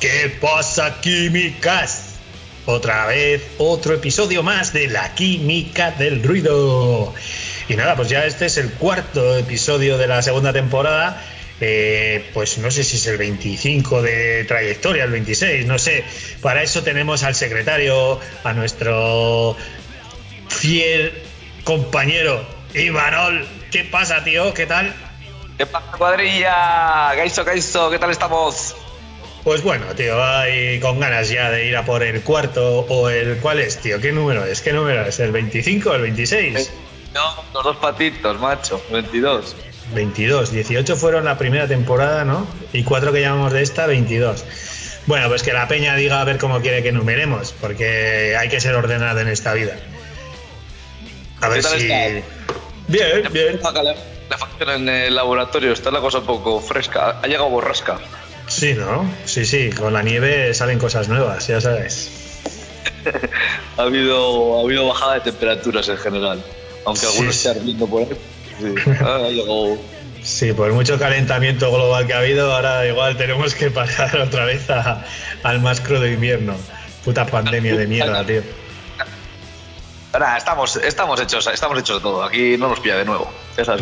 ¿Qué pasa químicas? Otra vez, otro episodio más de la química del ruido. Y nada, pues ya este es el cuarto episodio de la segunda temporada. Eh, pues no sé si es el 25 de trayectoria, el 26, no sé. Para eso tenemos al secretario, a nuestro fiel compañero Imanol. ¿Qué pasa, tío? ¿Qué tal? ¿Qué pasa, cuadrilla? Gaiso, Gaiso, ¿qué tal estamos? Pues bueno, tío, hay con ganas ya de ir a por el cuarto o el. ¿Cuál es, tío? ¿Qué número es? ¿Qué número es? ¿El 25 o el 26? No, los dos patitos, macho, 22. 22, 18 fueron la primera temporada, ¿no? Y cuatro que llamamos de esta, 22. Bueno, pues que la peña diga a ver cómo quiere que numeremos, porque hay que ser ordenado en esta vida. A ver si. Bien, bien la facción en el laboratorio está la cosa un poco fresca. Ha llegado borrasca. Sí, ¿no? Sí, sí, con la nieve salen cosas nuevas, ya sabes. ha, habido, ha habido bajada de temperaturas en general, aunque algunos estén ardiendo por ahí. Sí, llegado... sí, por mucho calentamiento global que ha habido, ahora igual tenemos que pasar otra vez al más crudo invierno. Puta pandemia de mierda, tío. Estamos, estamos hechos, estamos hechos de todo. Aquí no nos pilla de nuevo.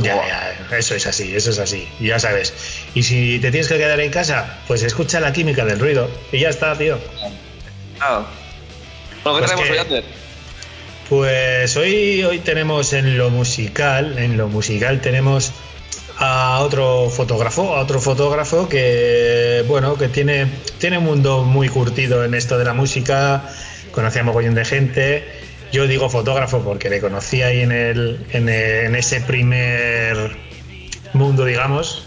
Ya, eso es así, eso es así. Ya sabes. Y si te tienes que quedar en casa, pues escucha la química del ruido. Y ya está, tío. Ah. ¿qué pues tenemos hoy, Ander? Pues hoy, hoy tenemos en lo musical, en lo musical tenemos a otro fotógrafo, a otro fotógrafo que, bueno, que tiene, tiene un mundo muy curtido en esto de la música, conoce a mogollón de gente yo digo fotógrafo porque le conocí ahí en, el, en, ese primer mundo, digamos,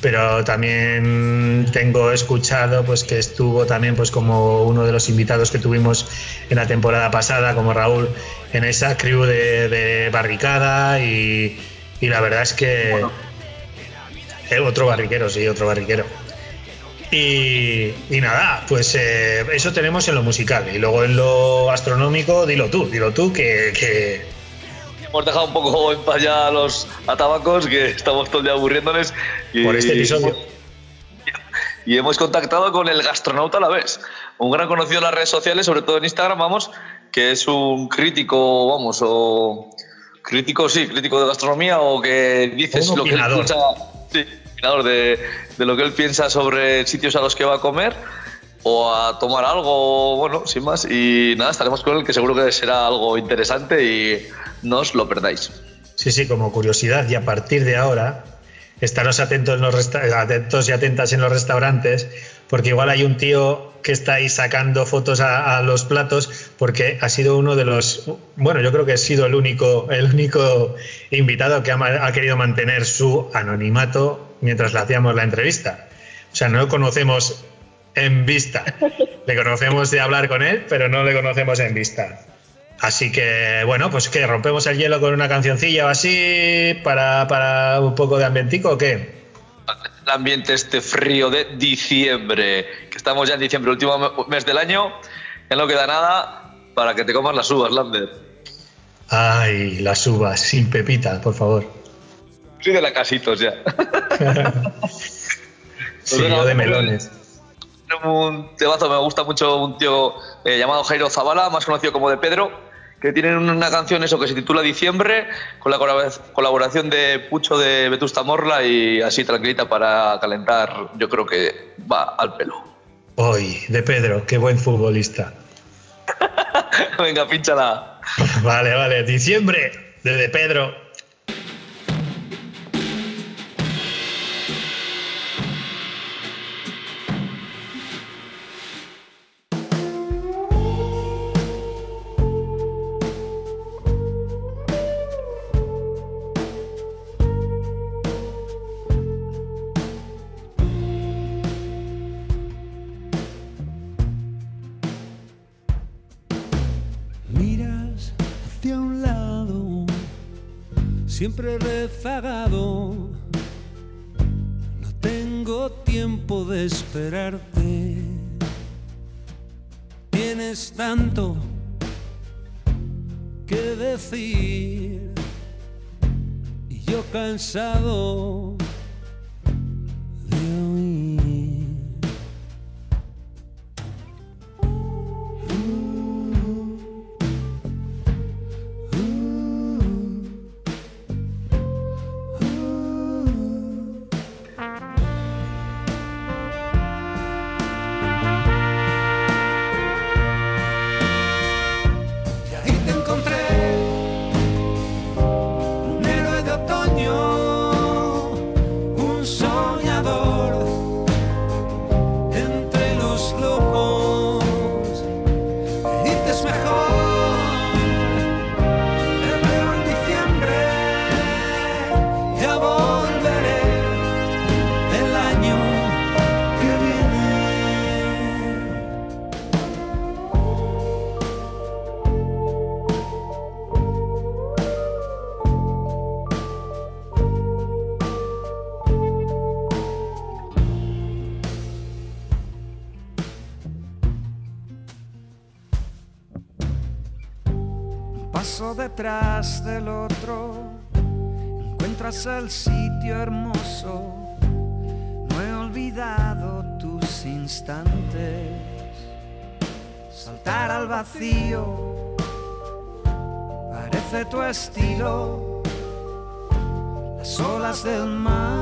pero también tengo escuchado pues que estuvo también pues como uno de los invitados que tuvimos en la temporada pasada como Raúl en esa crew de, barricada y, la verdad es que eh, otro barriquero sí otro barriquero y, nada, pues eh, eso tenemos en lo musical. Y luego en lo astronómico, dilo tú, dilo tú que, Hemos dejado un poco en paz ya a los atabacos, que estamos todo el día aburriéndoles. por este episodio. Y hemos contactado con el gastronauta a la vez. Un gran conocido en las redes sociales, sobre todo en Instagram, vamos, que es un crítico, vamos, o. Crítico, sí, crítico de gastronomía, o que dices lo que escucha. Sí, de, de lo que él piensa sobre sitios a los que va a comer o a tomar algo, bueno, sin más. Y nada, estaremos con él, que seguro que será algo interesante y no os lo perdáis. Sí, sí, como curiosidad, y a partir de ahora, estaros atentos, en los atentos y atentas en los restaurantes, porque igual hay un tío que está ahí sacando fotos a, los platos, porque ha sido uno de los, bueno, yo creo que ha sido el único, el único invitado que ha, ha querido mantener su anonimato mientras le hacíamos la entrevista. O sea, no lo conocemos en vista. Le conocemos de hablar con él, pero no le conocemos en vista. Así que, bueno, pues que rompemos el hielo con una cancioncilla o así para, para un poco de ambientico o qué? El ambiente este frío de diciembre, que estamos ya en diciembre, último mes del año, ya no queda nada para que te comas las uvas, Lander. Ay, las uvas, sin pepita, por favor de la casitos ya. sí, yo de melones. Un temazo, me gusta mucho un tío eh, llamado Jairo Zavala, más conocido como de Pedro, que tiene una canción eso que se titula Diciembre, con la colaboración de Pucho de Vetusta Morla y así tranquilita para calentar, yo creo que va al pelo. Hoy, de Pedro, qué buen futbolista. Venga, pínchala. vale, vale, diciembre, de Pedro. Siempre rezagado. No tengo tiempo de esperarte. Tienes tanto que decir y yo cansado detrás del otro, encuentras el sitio hermoso. No he olvidado tus instantes, saltar al vacío, parece tu estilo. Las olas del mar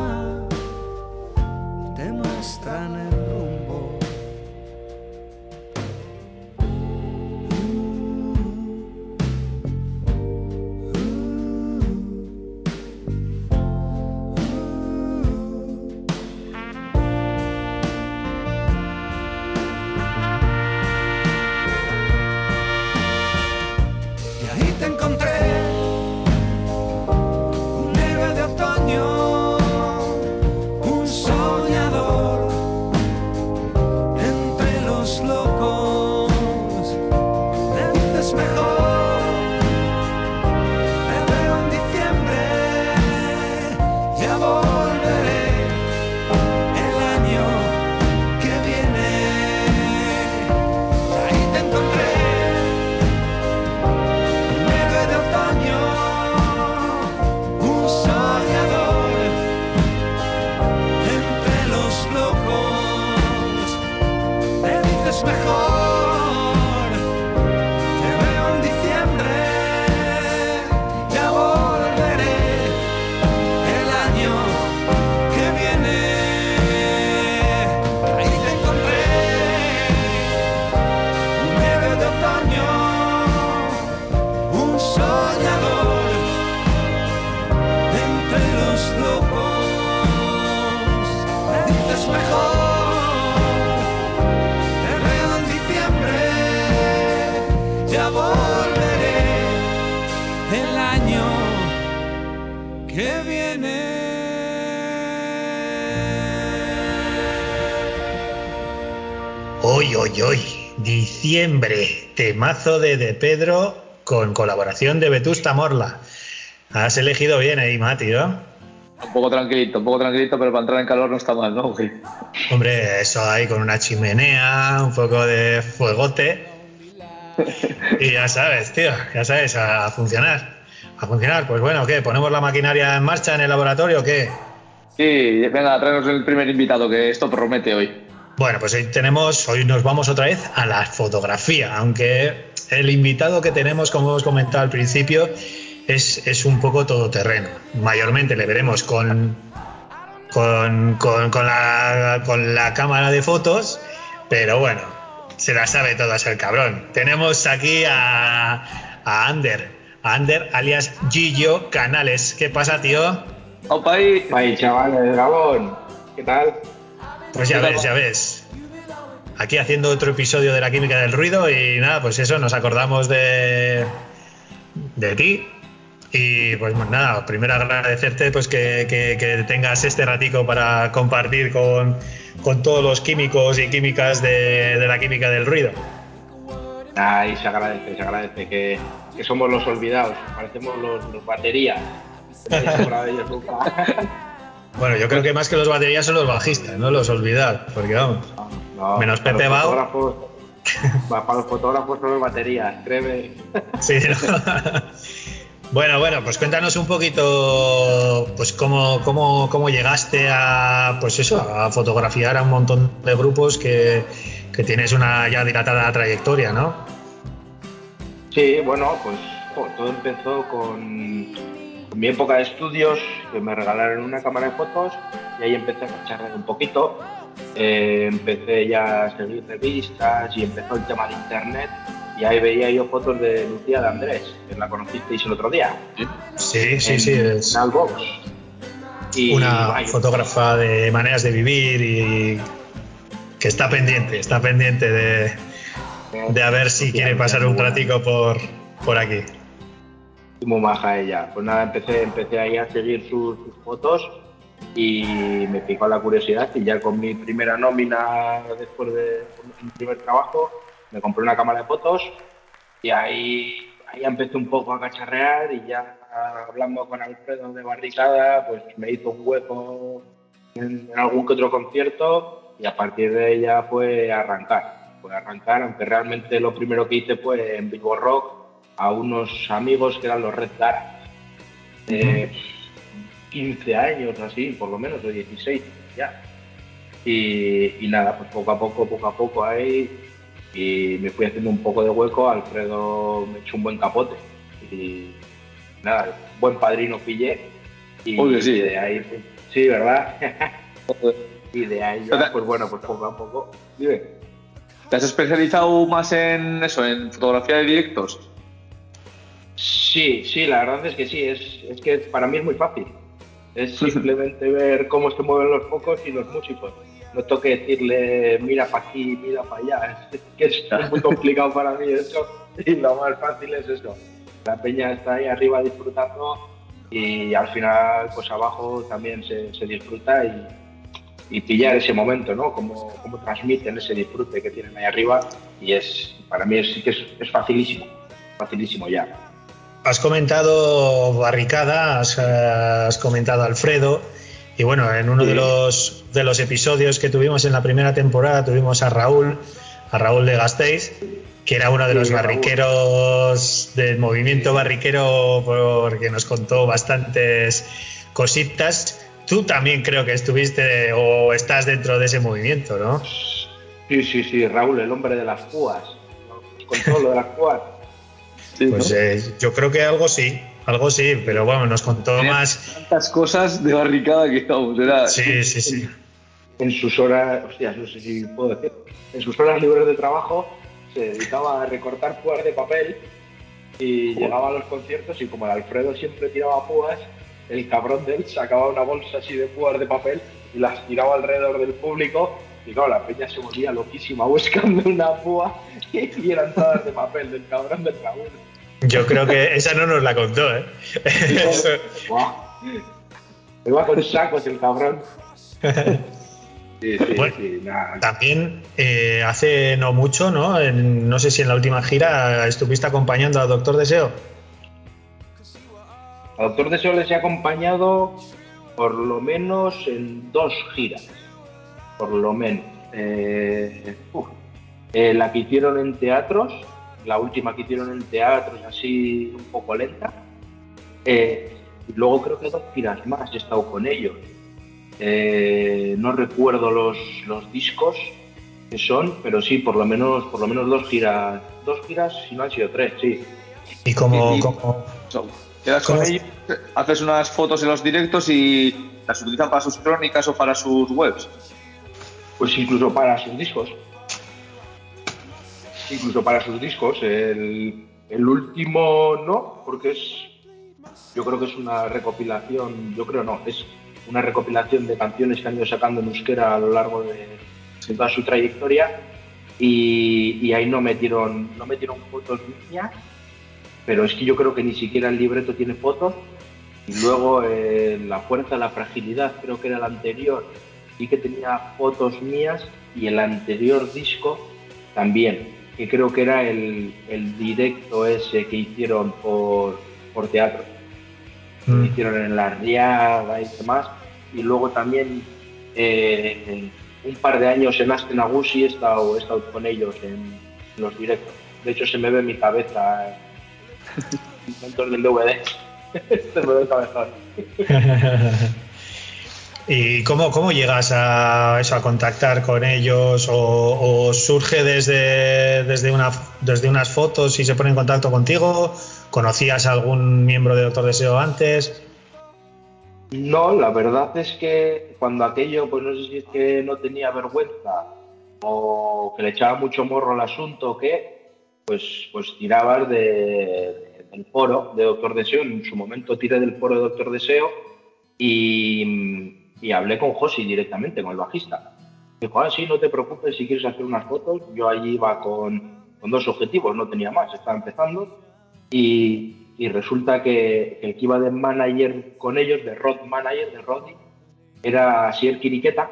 Diciembre, temazo de De Pedro con colaboración de Vetusta Morla. Has elegido bien ahí, Mati, ¿no? Un poco tranquilito, un poco tranquilito, pero para entrar en calor no está mal, ¿no? Hombre, eso ahí con una chimenea, un poco de fuegote. Y ya sabes, tío, ya sabes, a funcionar. A funcionar, pues bueno, ¿qué? ¿Ponemos la maquinaria en marcha en el laboratorio o qué? Sí, venga, traemos el primer invitado, que esto promete hoy. Bueno, pues hoy tenemos, hoy nos vamos otra vez a la fotografía, aunque el invitado que tenemos, como hemos comentado al principio, es, es un poco todoterreno. Mayormente le veremos con, con, con, la, con la cámara de fotos, pero bueno, se la sabe todas el cabrón. Tenemos aquí a, a Ander, a Ander alias Gillo Canales. ¿Qué pasa, tío? Opa ahí. chavales, Gabón. ¿Qué tal? Pues ya ves, ya ves. Aquí haciendo otro episodio de la química del ruido y nada, pues eso, nos acordamos de, de ti. Y pues nada, primero agradecerte pues que, tengas este ratico para compartir con, todos los químicos y químicas de, la química del ruido. Ay, se agradece, se agradece que, somos los olvidados, parecemos los, los baterías. Bueno, yo creo que más que los baterías son los bajistas, no los olvidad, porque vamos. No, Menos Pepe los Bao. Para los fotógrafos son las baterías, créeme. Sí, ¿no? Bueno, bueno, pues cuéntanos un poquito, pues cómo, cómo, cómo llegaste a, pues eso, a fotografiar a un montón de grupos que, que tienes una ya dilatada trayectoria, ¿no? Sí, bueno, pues todo empezó con mi época de estudios, que me regalaron una cámara de fotos y ahí empecé a cacharrear un poquito. Eh, empecé ya a seguir revistas y empezó el tema de internet y ahí veía yo fotos de Lucía de Andrés, que la conocisteis el otro día. Sí, sí, en sí, es Nalbox. Y, una fotógrafa de maneras de vivir y que está pendiente, está pendiente de, de a ver si quiere pasar un ratico por, por aquí. Muy maja ella. Pues nada, empecé, empecé ahí a seguir sus, fotos y me picó la curiosidad y ya con mi primera nómina después de mi primer trabajo me compré una cámara de fotos y ahí, ahí empecé un poco a cacharrear y ya hablando con Alfredo de Barricada pues me hizo un hueco en, algún que otro concierto y a partir de ella fue arrancar. Fue arrancar, aunque realmente lo primero que hice fue en Bilbo Rock a unos amigos que eran los Red Dara. Eh, 15 años así, por lo menos, o 16 ya. Y, y nada, pues poco a poco, poco a poco ahí, y me fui haciendo un poco de hueco, Alfredo me echó un buen capote. Y nada, buen padrino pillé. Y, sí. y de ahí, pues, sí, ¿verdad? y de ahí ya, pues bueno, pues poco a poco. Dime. ¿Te has especializado más en eso, en fotografía de directos? Sí, sí, la verdad es que sí, es, es que para mí es muy fácil. Es simplemente ver cómo se mueven los focos y los músicos. No tengo que decirle, mira para aquí, mira para allá. Es que es muy complicado para mí eso. Y lo más fácil es eso. La peña está ahí arriba disfrutando y al final, pues abajo también se, se disfruta y, y pillar ese momento, ¿no? Cómo, cómo transmiten ese disfrute que tienen ahí arriba. Y es, para mí es, es, es facilísimo, facilísimo ya. Has comentado Barricada, has, eh, has comentado Alfredo, y bueno, en uno de los, de los episodios que tuvimos en la primera temporada tuvimos a Raúl, a Raúl de Gasteiz, que era uno de Sí, los Raúl. barriqueros del movimiento barriquero, porque nos contó bastantes cositas. Tú también creo que estuviste o estás dentro de ese movimiento, ¿no? Sí, sí, sí, Raúl, el hombre de las púas. Con todo lo de las púas. Sí, Pues eh, yo creo que algo sí, algo sí, pero bueno, nos contó más. Tantas cosas de barricada que vamos, era. Sí, sí, sí. En sus horas, hostia, no sé si puedo decir, en sus horas libres de trabajo se dedicaba a recortar púas de papel y llegaba a los conciertos y como el Alfredo siempre tiraba púas, el cabrón de él sacaba una bolsa así de púas de papel y las tiraba alrededor del público y claro, la peña se volvía loquísima buscando una púa y eran todas de papel del cabrón del Raúl. Yo creo que esa no nos la contó, ¿eh? Eso- con sacos el cabrón. Sí, sí, Bueno. sí, nada. También eh, hace no mucho, ¿no? En- no sé si en la última gira estuviste acompañando al Doctor Deseo. A Doctor Deseo les he acompañado por lo menos en dos giras. Por lo menos. Eh. Eh, la que hicieron en teatros, la última que hicieron en teatros, así un poco lenta. Eh, y luego creo que dos giras más he estado con ellos. Eh, no recuerdo los, los discos que son, pero sí, por lo menos, por lo menos dos giras, dos giras, si no han sido tres, sí. Y como, Quedas con ¿Cómo? ellos, haces unas fotos en los directos y las utilizan para sus crónicas o para sus webs. Pues incluso para sus discos. Incluso para sus discos. El, el último no, porque es. Yo creo que es una recopilación. Yo creo no, es una recopilación de canciones que han ido sacando en euskera a lo largo de, toda su trayectoria. Y, y ahí no metieron, no metieron fotos mías, pero es que yo creo que ni siquiera el libreto tiene fotos. Y luego eh, La Fuerza, la Fragilidad, creo que era el anterior, sí que tenía fotos mías y el anterior disco también, que creo que era el, el directo ese que hicieron por, por teatro, que Mm. hicieron en la Riaga y demás, y luego también eh, un par de años en Astenagusi he estado, he estado con ellos en, los directos. De hecho, se me ve mi cabeza en momentos del DVD. se me ve el cabezón. ¿Y cómo, cómo llegas a eso, a contactar con ellos? ¿O, surge desde, desde, una, desde unas fotos y se pone en contacto contigo? ¿Conocías a algún miembro de Doctor Deseo antes? No, la verdad es que cuando aquello, pues no sé si es que no tenía vergüenza o que le echaba mucho morro al asunto o qué, pues, pues tirabas de, del foro de Doctor Deseo. En su momento tiré del foro de Doctor Deseo y, y hablé con Josi directamente, con el bajista. Dijo, ah, sí, no te preocupes si quieres hacer unas fotos. Yo allí iba con, con dos objetivos, no tenía más, estaba empezando. Y, y resulta que el que iba de manager con ellos, de road manager, de Roddy, era Sier Quiriqueta,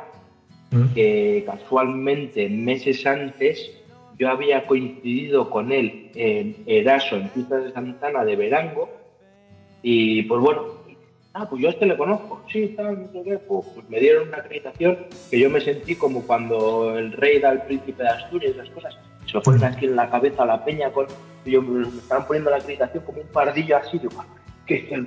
¿Mm? que casualmente meses antes yo había coincidido con él en Eraso, en Pistas de Santana de Verango, y pues bueno, ah, pues yo a este le conozco, sí, está, no sé qué, pues, me dieron una acreditación que yo me sentí como cuando el rey da al príncipe de Asturias esas cosas, se lo ponen aquí en la cabeza a la peña con, yo, me estaban poniendo la acreditación como un pardillo así, digo, "Ah,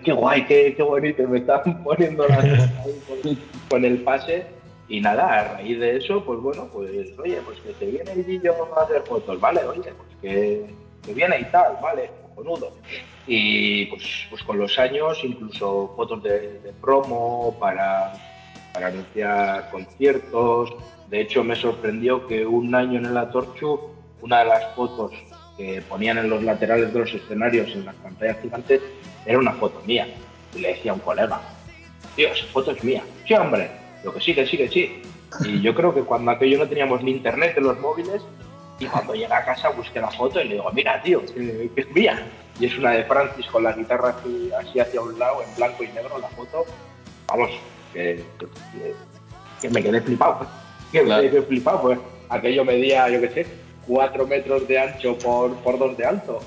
qué, guay, qué, qué bonito, me estaban poniendo la ahí con, el pase. Y nada, a raíz de eso, pues bueno, pues oye, pues que te viene el Guillo a hacer fotos, ¿vale? Oye, pues que, que viene y tal, ¿vale? Cojonudo. Y pues, pues con los años, incluso fotos de, promo para, para anunciar conciertos. De hecho, me sorprendió que un año en el Atorchu, una de las fotos que ponían en los laterales de los escenarios en las pantallas gigantes era una foto mía. Y le decía a un colega, tío, esa foto es mía. Sí, hombre, lo que sí, que sí, que sí. Y yo creo que cuando aquello no teníamos ni internet en los móviles, y cuando llegué a casa busqué la foto y le digo, mira, tío, que, que es mía. Y es una de Francis con la guitarra así, así hacia un lado, en blanco y negro, la foto. Vamos, que, que- que me quedé flipado. Que me quedé flipado, pues aquello medía, yo qué sé, cuatro metros de ancho por, por dos de alto.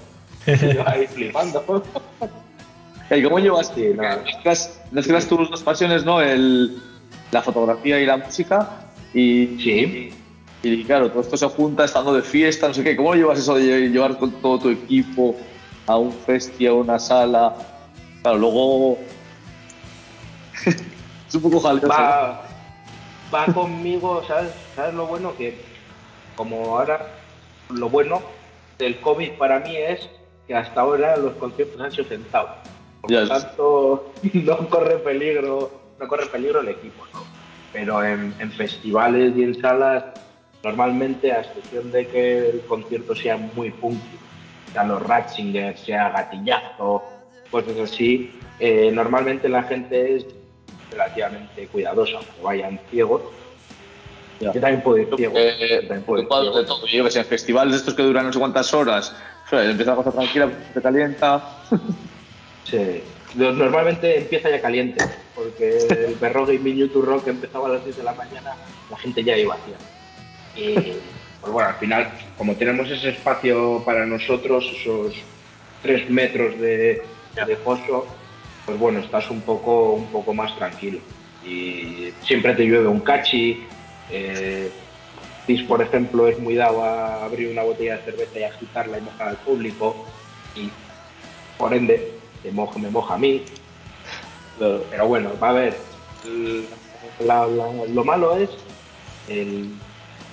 Y yo ahí flipando. ¿Y cómo llevas? Sí, nada. Mezclas, mezclas tus dos pasiones, ¿no? El, la fotografía y la música. Y, Sí. Y, claro, todo esto se junta estando de fiesta, no sé qué. ¿Cómo lo llevas eso de lle- llevar con todo tu equipo a un festi, a una sala? Claro, luego. es un poco jaleo. va, va conmigo, ¿sabes? ¿sabes lo bueno? Que como ahora, lo bueno del COVID para mí es que hasta ahora los conciertos han sido sentados. Por lo tanto, no corre peligro, no corre peligro el equipo, ¿no? Pero en, en festivales y en salas, normalmente, a excepción de que el concierto sea muy funky, sea los Ratzinger, sea Gatillazo, cosas así, eh, normalmente la gente es relativamente cuidadosa, aunque vayan ciegos. Yo también puedo ir ciego. Eh, yo también puedo ir ocupado ciego. de todo. Yo que sé, en festivales de estos que duran no sé cuántas horas. o sea, empieza la cosa tranquila, se calienta. Sí. Normalmente empieza ya caliente, porque el perro Gaming YouTube Rock empezaba a las 10 de la mañana, la gente ya iba hacia. Y pues bueno, al final, como tenemos ese espacio para nosotros, esos tres metros de, de foso, pues bueno, estás un poco, un poco más tranquilo. Y siempre te llueve un cachi. Eh, Tis, por ejemplo, es muy dado a abrir una botella de cerveza y agitarla y mojar al público. Y por ende, te moja, me moja a mí. Pero bueno, va a ver. la- la- lo malo es el,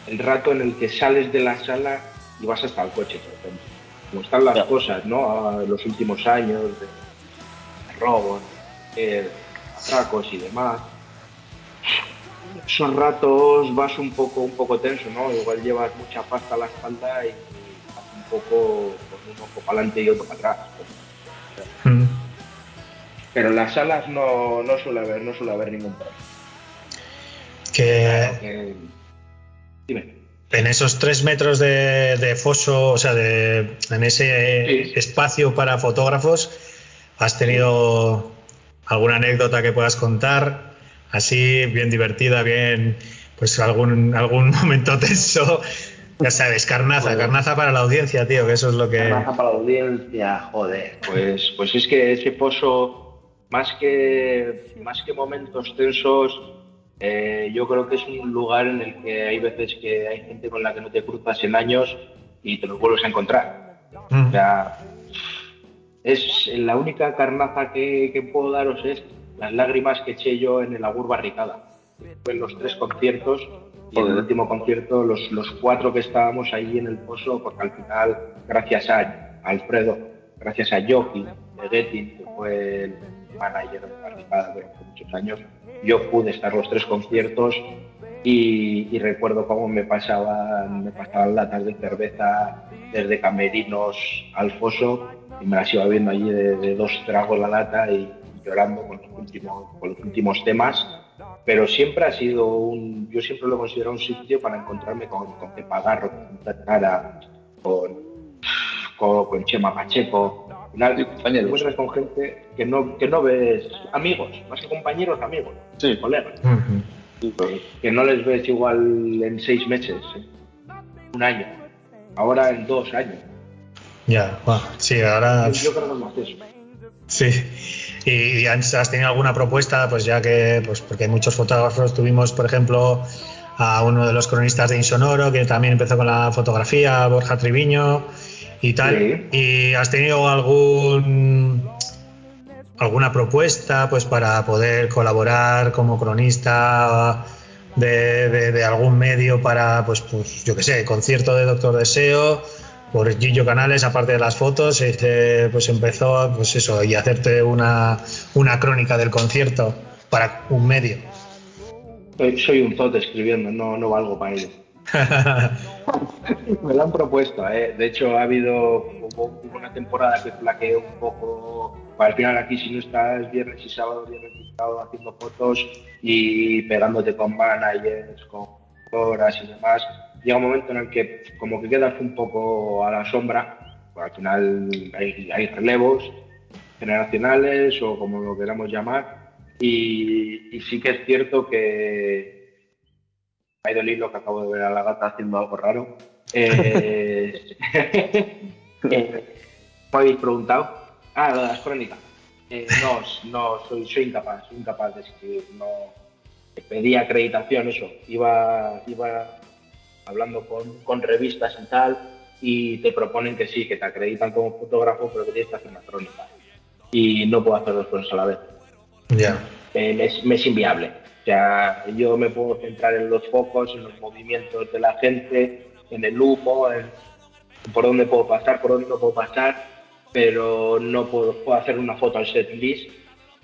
el rato en el que sales de la sala y vas hasta el coche, por ejemplo. Como están las cosas, ¿no? A los últimos años de, de robos, atracos y demás. Esos ratos vas un poco, un poco tenso, ¿no? Igual llevas mucha pasta a la espalda y, vas un poco con un ojo para adelante y otro para atrás. Mm. Pero en las salas no, no suele haber, no suele haber ningún problema. Que Que- Dime. en esos tres metros de, de foso, o sea, de, en ese Sí. espacio para fotógrafos, ¿has tenido alguna anécdota que puedas contar? Así, bien divertida, bien, pues algún, algún momento tenso. Ya sabes, carnaza, carnaza para la audiencia, tío, que eso es lo que... Raza para la audiencia, joder. Pues, pues es que ese pozo más que, más que momentos tensos, eh, yo creo que es un lugar en el que hay veces que hay gente con la que no te cruzas en años y te los vuelves a encontrar. Mm. O sea, es la única carnaza que, que puedo daros es las lágrimas que eché yo en el Agur Barricada. Fue en los tres conciertos y en el último concierto, los, los cuatro que estábamos ahí en el pozo, porque al final, gracias a Alfredo, gracias a Joki de Getty, que fue el manager de Barricada durante muchos años, yo pude estar los tres conciertos y, y recuerdo cómo me pasaban, me pasaban latas de cerveza desde camerinos al foso y me las iba viendo allí de, de dos tragos la lata y llorando con los últimos, con los últimos temas. Pero siempre ha sido un, yo siempre lo considero un sitio para encontrarme con, con Pepa Garro, con Tatara, con, con, con Chema Pacheco. Al final, Sí, compañeros. te encuentras con gente que no, que no ves amigos, más que compañeros, amigos, Sí. colegas Ujú. que no les ves igual en seis meses, ¿eh? un año, ahora en dos años. Ya, bueno, sí, ahora. Yo creo que es más eso. Sí. ¿Y, has tenido alguna propuesta? Pues ya que, pues porque hay muchos fotógrafos, tuvimos, por ejemplo, a uno de los cronistas de Insonoro, que también empezó con la fotografía, Borja Triviño y tal. Sí. ¿Y has tenido algún alguna propuesta pues para poder colaborar como cronista de, de- de algún medio para, pues, pues yo qué sé, concierto de Doctor Deseo? por Gillo Canales, aparte de las fotos, este, pues empezó pues eso, y hacerte una, una crónica del concierto para un medio. Soy, un zote escribiendo, no, no valgo para ello. Me lo han propuesto, ¿eh? de hecho ha habido una temporada que flaqueé un poco, al final aquí si no estás viernes y sábado, viernes y sábado haciendo fotos y pegándote con managers, con horas y demás, llega un momento en el que como que quedas un poco a la sombra, pues al final hay, hay relevos generacionales o como lo queramos llamar, y, y sí que es cierto que ha ido el hilo que acabo de ver a la gata haciendo algo raro. Eh, eh, ¿Me habéis preguntado? Ah, lo de las crónicas. Eh, no, no, soy, soy incapaz, soy incapaz de escribir. No, pedí acreditación, eso. Iba, iba hablando con, con revistas y tal, y te proponen que sí, que te acreditan como fotógrafo, pero que tienes que hacer una crónica. Y no puedo hacer dos cosas a la vez ya. eh, es, me es inviable. O sea, yo me puedo centrar en los focos, en los movimientos de la gente, en el humo, en por dónde puedo pasar, por dónde no puedo pasar, pero no puedo, puedo hacer una foto al set list,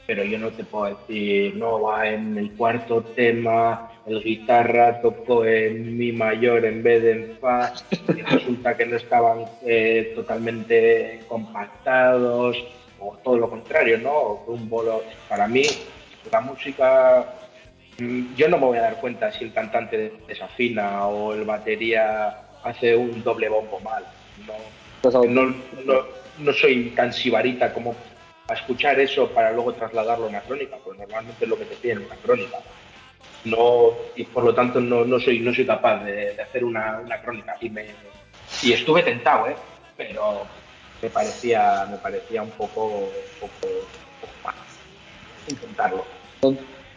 pero yo no te puedo decir, no, va en el cuarto tema, el guitarra tocó en mi mayor en vez de en fa, y resulta que no estaban eh, totalmente compactados, o todo lo contrario, ¿no? Un bolo, para mí, la música, yo no me voy a dar cuenta si el cantante desafina o el batería hace un doble bombo mal. No, no, no, no soy tan sibarita como a escuchar eso para luego trasladarlo a una crónica, pues normalmente es lo que te piden en una crónica. No, y por lo tanto no, no soy, no soy capaz de, de hacer una, una crónica. Y, me, y estuve tentado, ¿eh? pero me parecía, me parecía un poco, un poco, un poco mal intentarlo.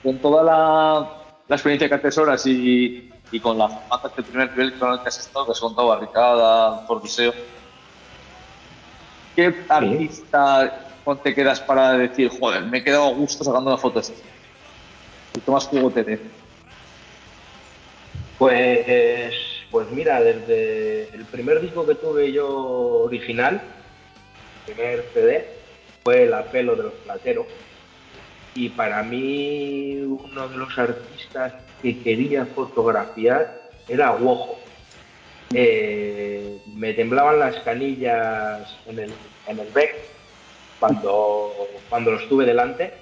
Con, toda la, experiencia que atesoras y, y con las matas del primer nivel con el que has estado, que has contado Barricada, por Deseo, ¿qué artista te quedas para decir, joder, me he quedado a gusto sacando una foto así? ¿Y qué más juego te dé? Pues, pues mira, desde el primer disco que tuve yo original, el primer CD, fue El apelo de los plateros. Y para mí uno de los artistas que quería fotografiar era Wojo. Eh, me temblaban las canillas en el, en el bec cuando, cuando los tuve delante.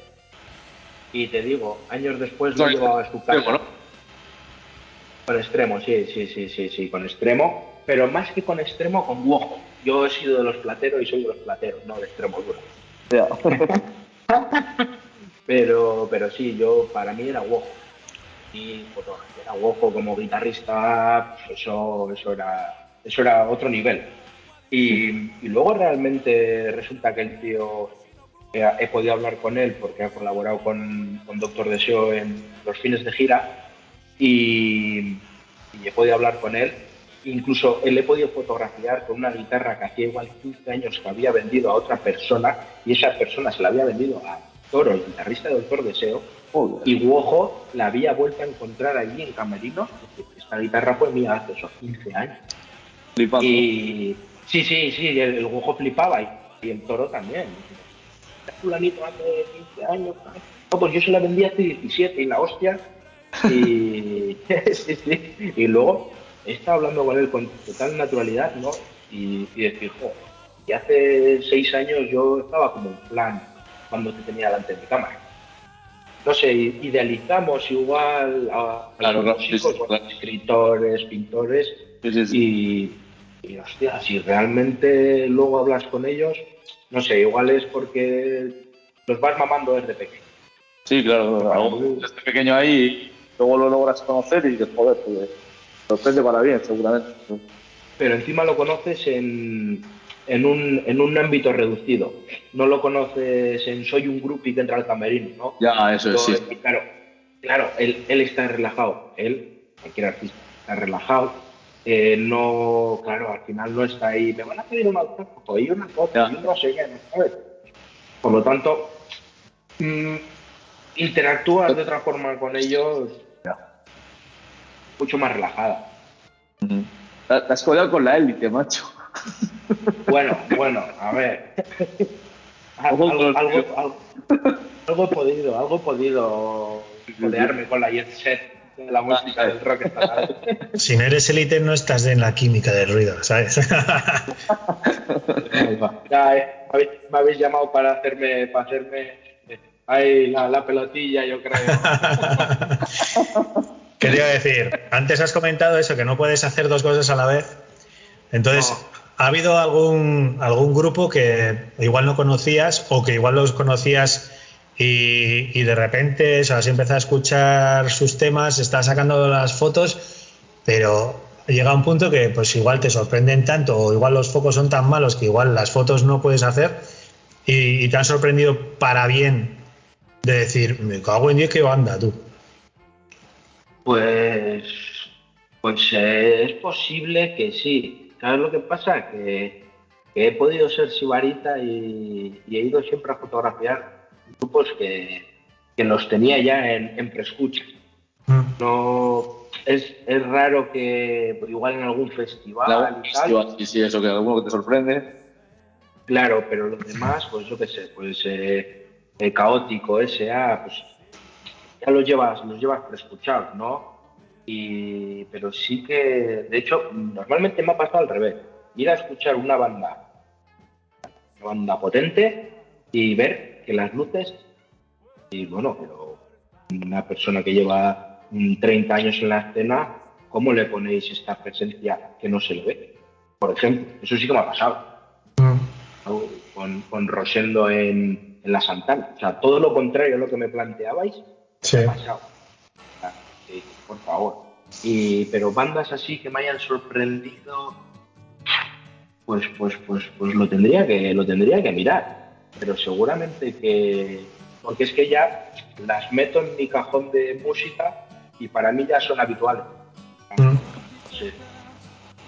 Y te digo, años después lo llevaba a su casa. Bueno, Con extremo, sí, sí, sí, sí, sí, con extremo. Pero más que con extremo, con Wojo. Yo he sido de los plateros y soy de los plateros, no de extremo duro. ya. Pero, pero sí, yo para mí era Wojo. Y era Wojo como guitarrista, eso, eso, era, eso era otro nivel. Y, luego realmente resulta que el tío he, he podido hablar con él porque ha colaborado con, con Doctor Deseo en los fines de gira y, y he podido hablar con él. Incluso él he podido fotografiar con una guitarra que hacía igual 15 años que había vendido a otra persona y esa persona se la había vendido a Toro, el guitarrista de Doctor Deseo, Joder. y Wojo la había vuelto a encontrar allí en Camerino. Esta guitarra fue mía hace esos 15 años. Flipando. Y sí, sí, sí, el, el Wojo flipaba y, y el Toro también. Fulanito hace 15 años. No, pues yo se la vendí hace 17 y la hostia. Y, sí, sí. y luego he estado hablando con él con total naturalidad, ¿no? Y, y decir, jo, y hace 6 años yo estaba como en plan cuando te tenía delante de mi cámara. No sé, idealizamos igual a, los sí, músicos, sí, claro. escritores, pintores, Sí, sí, sí. y, y hostia, si realmente luego hablas con ellos, no sé, igual es porque los vas mamando desde pequeño. Sí, claro, algo desde pequeño ahí luego lo logras conocer y dices, joder, pues sorprende para bien, seguramente. Pero encima lo conoces en, en, un, en un ámbito reducido. No lo conoces en soy un grupi que entra al camerino, ¿no? Ya, eso es, sí. Claro, claro él, él está relajado. Él, cualquier artista, está relajado. Eh, no, claro, al final no está ahí. Me van a pedir una foto y una foto Ya. y un no sé qué, ¿no ¿sabes? Por lo tanto, mm, interactúas de otra forma con ellos mucho más relajada. Ujú. Te te has colado con la élite, macho. Bueno, bueno, a ver. Algo, algo, algo- algo he podido, algo he podido codearme con la jet set de la música del rock estatal. Si no eres élite, no estás en la química del ruido, ¿sabes? Ya, eh, me, habéis, me habéis llamado para hacerme, para hacerme eh, ahí la, la pelotilla, yo creo. ¿Qué te iba a decir? Antes has comentado eso, que no puedes hacer dos cosas a la vez. Entonces, ¿ha habido algún, algún grupo que igual no conocías o que igual los conocías y, de repente o sea, has empezado a escuchar sus temas, estás sacando las fotos, pero llega un punto que pues igual te sorprenden tanto o igual los focos son tan malos que igual las fotos no puedes hacer y, te han sorprendido para bien de decir, me cago en 10 qué banda tú. Pues, pues es posible que sí. ¿Sabes lo que pasa? Que, que he podido ser sibarita y, y he ido siempre a fotografiar grupos que, que los tenía ya en, en preescucha. Mm. No, es, es raro que pues, igual en algún festival Claro, y tal, sí, sí, eso que alguno que te sorprende. Claro, pero los demás, pues yo qué sé, pues eh, el caótico, SA, pues ya los llevas, los llevas preescuchados, ¿no? Y, pero sí que, de hecho, normalmente me ha pasado al revés. Ir a escuchar una banda, una banda potente y ver que las luces, y bueno, pero una persona que lleva mm, 30 años en la escena, ¿cómo le ponéis esta presencia que no se le ve? Por ejemplo, eso sí que me ha pasado. Mm. ¿no? con, con Rosendo en, en la Santana. O sea, todo lo contrario a lo que me planteabais, Sí. ha pasado. O sea, sí, por favor. Y, pero bandas así que me hayan sorprendido, pues, pues, pues, pues lo tendría que, lo tendría que mirar. Pero seguramente que, porque es que ya las meto en mi cajón de música y para mí ya son habituales. Mm. Sí.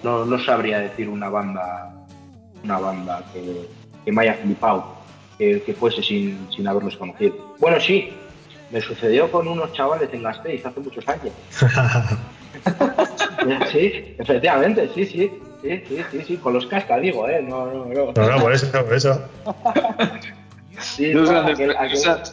No, no sabría decir una banda, una banda que, que me haya flipado, que, que fuese sin, sin haberlos conocido. Bueno, sí, me sucedió con unos chavales en Gasteiz hace muchos años. Sí, efectivamente, sí, sí, sí, sí, sí, sí, con los cascas digo, ¿eh? No, no, no. No, no, por eso, por eso. Sí, No no, aquel- aquel-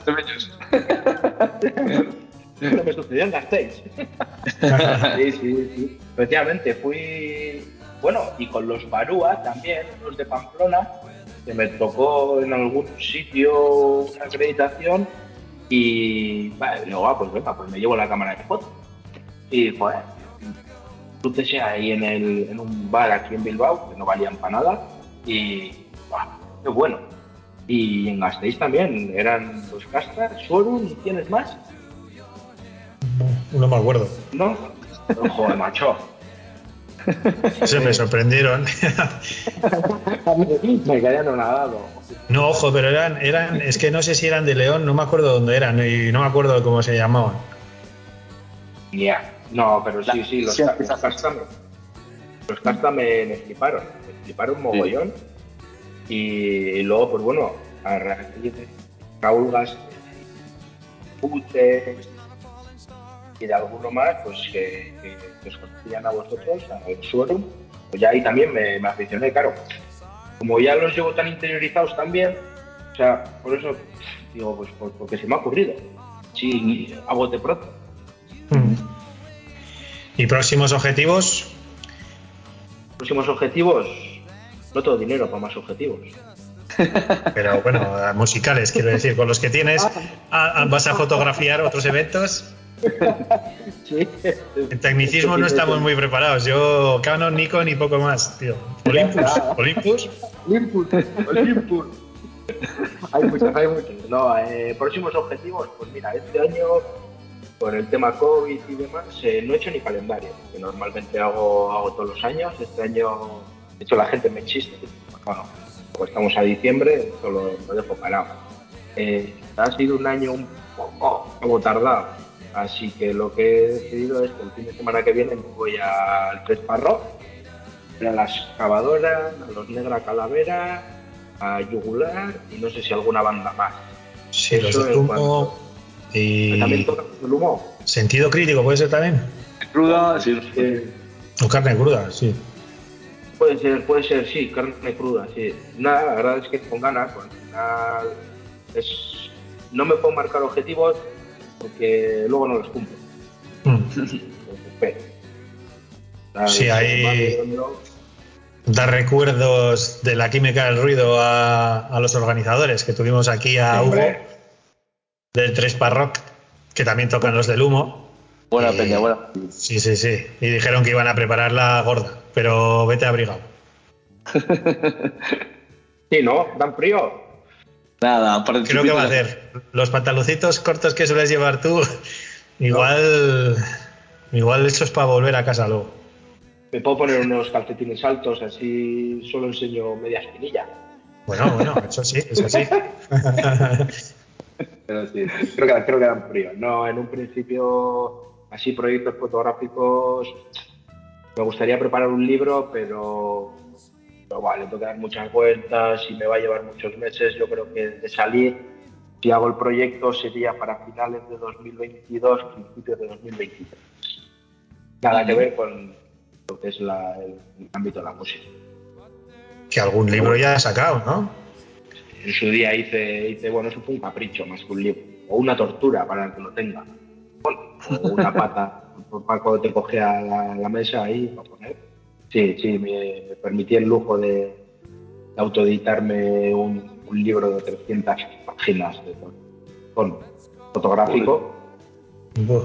que sucedió en Gasteiz. sí, sí, sí. Efectivamente, fui. Bueno, y con los Barúa también, los de Pamplona, que me tocó en algún sitio una acreditación y. Vale, digo, ah, pues venga, pues me llevo la cámara de fotos. Y, joder, crucese ahí en, el, en un bar aquí en Bilbao, que no valían para nada, y. ¡buah! ¡Qué bueno! Y en Gasteiz también, eran los Castas, Sorun y tienes más. No me acuerdo. ¿No? Joder, macho. Se me sorprendieron. me quedé anonadado. No, ojo, pero eran, eran, es que no sé si eran de León, no me acuerdo dónde eran y no me acuerdo cómo se llamaban. Ya, no, pero sí, sí, los, sí, los los casta me, me fliparon, me fliparon mogollón. Y, luego, pues bueno, a raíz de Raúl Gas, Pute y de alguno más, pues que, que, que os conocían a vosotros, a Suero, pues ya ahí también me, me aficioné, claro. Como ya los llevo tan interiorizados también, o sea, por eso digo, pues por- porque se me ha ocurrido. Sí, a bote pronto. ¿Y próximos objetivos? Próximos objetivos, no todo dinero para más objetivos. Pero bueno, musicales, quiero decir, con los que tienes, ah, ah, ¿vas a fotografiar otros eventos? Sí. En tecnicismo no estamos muy preparados. Yo, Canon, Nikon y poco más, tío. Olympus, Olympus. Olympus, Olympus. hay muchos, hay muchos. No, eh, próximos objetivos, pues mira, este año, por el tema COVID y demás, eh, no he hecho ni calendario, que normalmente hago, hago todos los años. Este año, de hecho, la gente me chiste. Bueno, pues estamos a diciembre, esto lo, lo dejo parado. Eh, ha sido un año un poco, poco tardado, así que lo que he decidido es que el fin de semana que viene me voy al Tres Parro, a la excavadora, a los Negra Calavera, a Yugular y no sé si alguna banda más. Sí, los Eso de en humo cuanto- y También toca el humo. sentido crítico, ¿puede ser también? Cruda, sí. Eh, O carne cruda, sí. puede ser, puede ser, sí, carne cruda, sí. Nada, la verdad es que con ganas, pues, al final es, no me puedo marcar objetivos porque luego no los cumplo. Mm. Nada, Sí, ahí- Da recuerdos de la química del ruido a, a los organizadores que tuvimos aquí a Hugo del Tres Parroc, que también tocan los del humo. Buena Y- peña, buena. Sí, sí, sí. Y dijeron que iban a preparar la gorda, pero vete abrigado. Sí, ¿no? ¿Dan frío? Nada, Creo que va a hacer. Los pantaloncitos cortos que sueles llevar tú, igual, igual eso es para volver a casa luego. Me puedo poner unos calcetines altos, así solo enseño media espinilla. Bueno, bueno, eso sí, eso sí. Pero sí, creo que, creo que dan frío. No, en un principio, así proyectos fotográficos, me gustaría preparar un libro, pero, pero vale, tengo que dar muchas vueltas y me va a llevar muchos meses. Yo creo que de salir, si hago el proyecto, sería para finales de 2022, principios de 2023. Nada que ver con lo que es la- el, el ámbito de la música. Que algún libro ya ha sacado, ¿no? En su día hice, hice, bueno, eso fue un capricho más que un libro, o una tortura para el que lo tenga. Bueno, o una pata para cuando te coge a la, la mesa ahí para poner. Sí, sí, me, me permití el lujo de, autoeditarme un, un libro de 300 páginas de con fotográfico.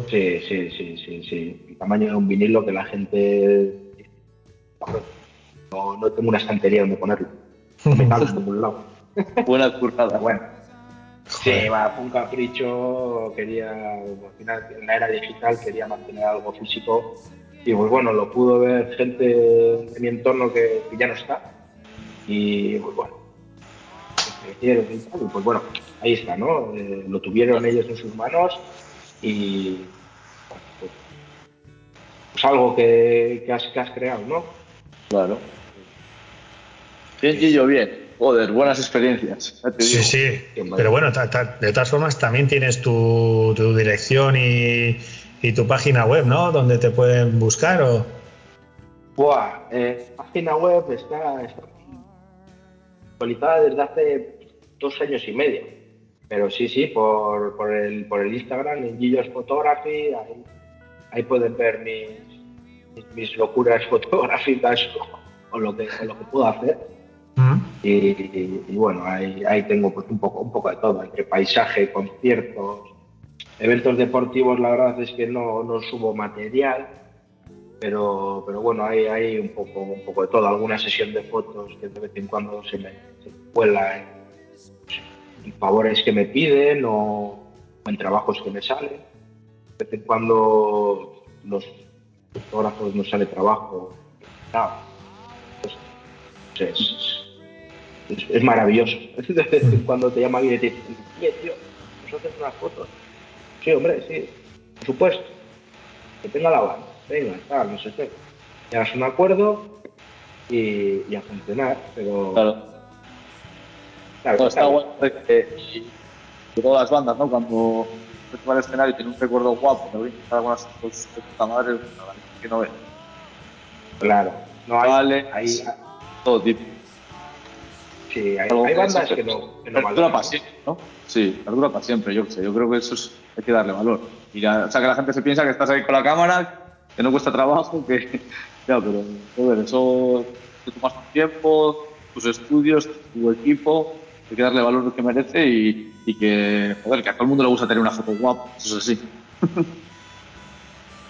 Sí, sí, sí, sí, sí. El tamaño de un vinilo que la gente... No, no tengo una estantería donde ponerlo. Me cago en ningún lado. Buena currada. Pero bueno. Sí, va, fue un capricho, quería, al final en la era digital quería mantener algo físico y pues bueno, lo pudo ver gente de mi entorno que, que ya no está y pues bueno, crecieron y tal, y pues bueno, ahí está, ¿no? Eh, lo tuvieron ellos en sus manos y pues, pues algo que, que, has, que has creado, ¿no? Claro. Bien, Gillo, bien. Joder, buenas experiencias. ya te Sí, sí. Pero bueno, ta- ta- de todas formas también tienes tu, tu dirección y, y tu página web, ¿no? Donde te pueden buscar o... Buah, eh, página web está, está actualizada desde hace dos años y medio. Pero sí, sí, por, por, el, por el Instagram, en Gillos Photography, ahí, ahí pueden ver mis, mis, locuras fotográficas o, o lo que, o lo que puedo hacer. ¿Mm? Y, y- y bueno, ahí, ahí tengo pues un poco, un poco de todo, entre paisaje, conciertos, eventos deportivos, la verdad es que no, no subo material, pero, pero bueno, hay, hay un, poco, un poco de todo, alguna sesión de fotos que de vez en cuando se me, se me cuela en, favores que me piden o en trabajos que me salen. De vez en cuando los fotógrafos nos sale trabajo encantado. Pues, es, es- es maravilloso. Cuando te llama alguien y te dice, "Oye, tío, ¿nos haces unas fotos? Sí, hombre, sí, por supuesto. Que tenga la banda, venga, tal, no sé qué. Llegas a un acuerdo y, y a funcionar, pero... Claro. claro, No, está claro, bueno y de todas las bandas, ¿no? Cuando se va al escenario y tiene un recuerdo guapo, me voy a intentar algunas fotos de puta madre, la verdad es que no ve. Claro. No, hay, Vale. hay, Todo tipo. sí, hay, que bandas que no, que no para siempre, ¿no? Sí, perdura para siempre, yo sé. Yo creo que eso es, hay que darle valor. Y ya, o sea, que la gente se piensa que estás ahí con la cámara, que no cuesta trabajo, que. Ya, pero, joder, eso te tomas tu tiempo, tus estudios, tu equipo, hay que darle valor lo que merece y, y que, joder, que a todo el mundo le gusta tener una foto guapa, eso es así.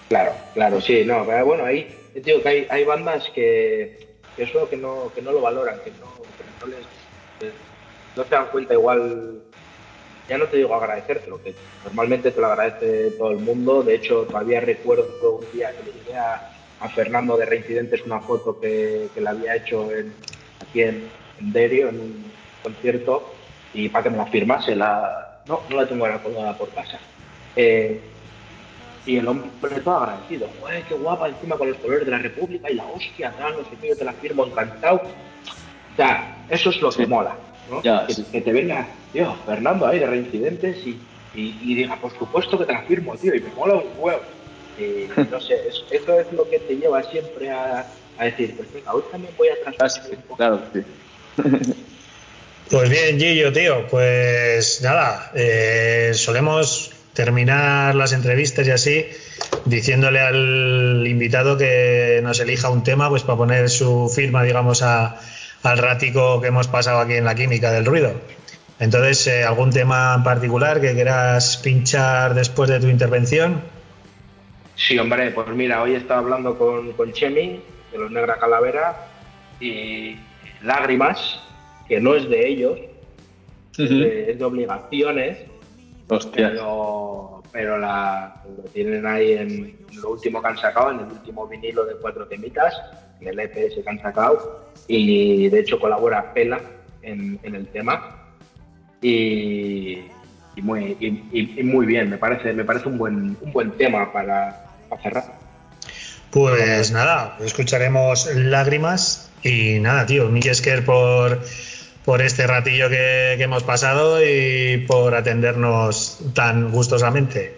Claro, claro, sí, no, pero bueno, ahí, yo digo que hay, hay bandas que, que eso que no, que no lo valoran, que no, que no les, que no se dan cuenta igual, ya no te digo agradecértelo, que normalmente te lo agradece todo el mundo, de hecho todavía recuerdo un día que le llegué a, a Fernando de Reincidentes una foto que, que le había hecho en, aquí en, en Derio, en un concierto, y para que me la firmase, la, no, no la tengo ahora colgada por casa. Eh, y el hombre todo agradecido. ¡Joder, qué guapa! Encima con los colores de la República y la hostia, tal, no sé qué, yo te la firmo encantado. O sea, eso es lo que Sí. mola, ¿no? Ya, que, sí. que te venga, tío, Fernando ahí de reincidentes y, y, y diga, por supuesto que te la firmo, tío, y me mola un huevo. Y no sé, es- eso es lo que te lleva siempre a, a decir, pues venga, hoy también voy a transmitir un poco. claro, sí. Pues bien, Gillo, tío, pues nada, eh, solemos terminar las entrevistas y así diciéndole al invitado que nos elija un tema pues para poner su firma, digamos, a- al ratico que hemos pasado aquí en la química del ruido. Entonces, eh, ¿algún tema en particular que quieras pinchar después de tu intervención? Sí, hombre, pues mira, hoy estaba hablando con, con Chemi, de los Negra Calavera, y Lágrimas, que no es de ellos, es, de, es de obligaciones, Hostia. pero, pero la, lo tienen ahí en lo último que han sacado, en el último vinilo de cuatro temitas, en el EP ese que han sacado, y de hecho colabora Pela en, en el tema. Y, y muy, y, y- muy bien, me parece, me parece un buen, un buen tema para, para cerrar. Pues nada, escucharemos lágrimas y nada, tío, mil Esker por, por este ratillo que, que hemos pasado y por atendernos tan gustosamente.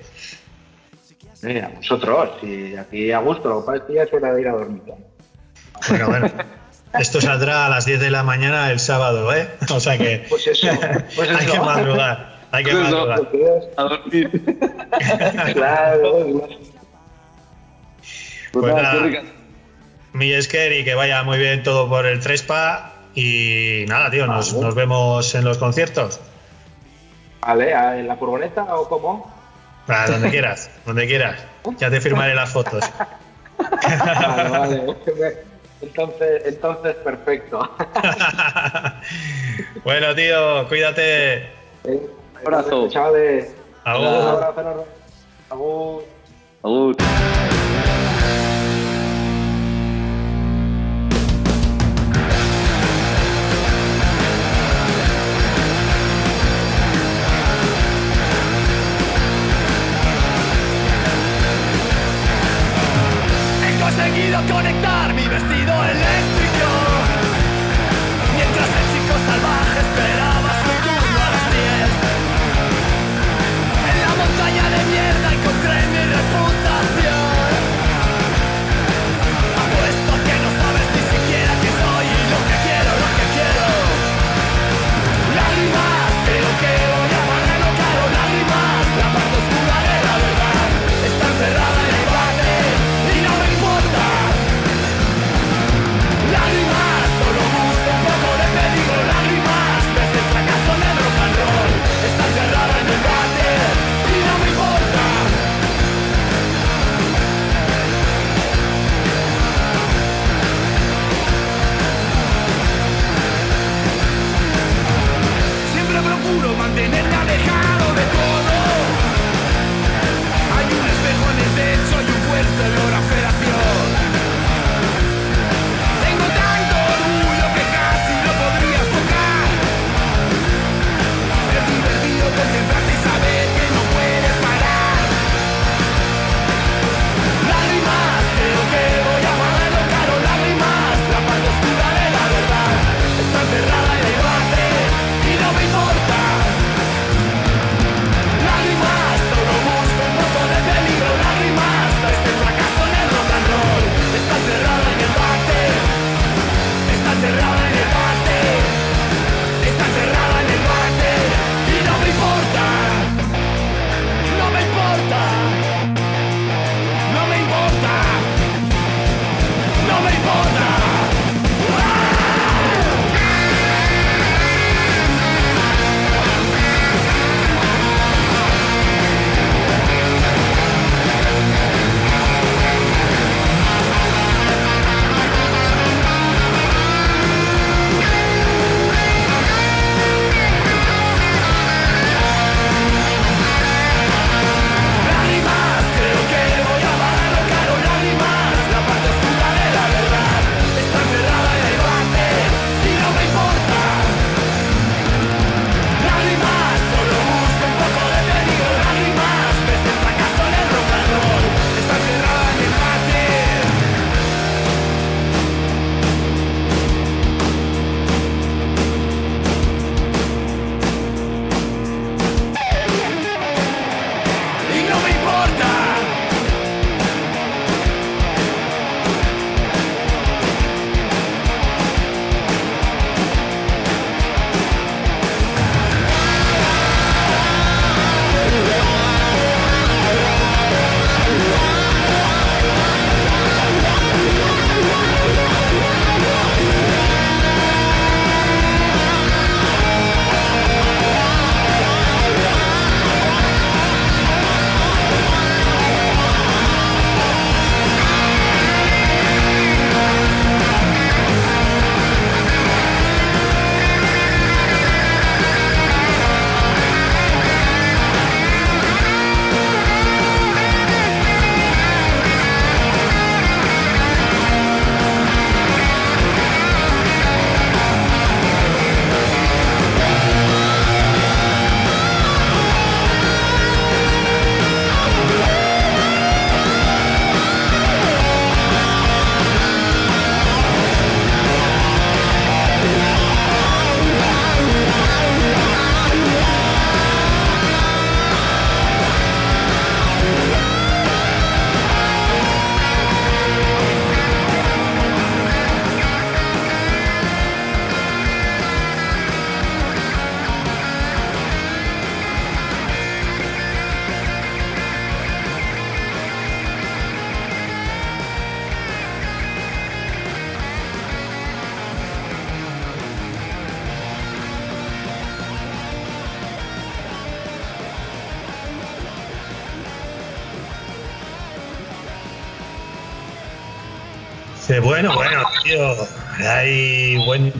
Eh, a vosotros, y aquí a gusto, lo que hora de ir a dormir. Bueno, bueno, esto saldrá a las 10 de la mañana el sábado, ¿eh? O sea que Pues eso, pues hay que madrugar, hay que Pues madrugar. A dormir. claro, Pues nada. Mil Esker y que vaya muy bien todo por el Trespa y nada, tío, nos, nos vemos en los conciertos. Vale, ¿en la furgoneta o cómo? Ah, donde quieras, donde quieras. Ya te firmaré las fotos. Vale, vale. Entonces, entonces perfecto. bueno, tío, cuídate. Eh, Abrazo. Chavales. Agur. Un abrazo. Agur.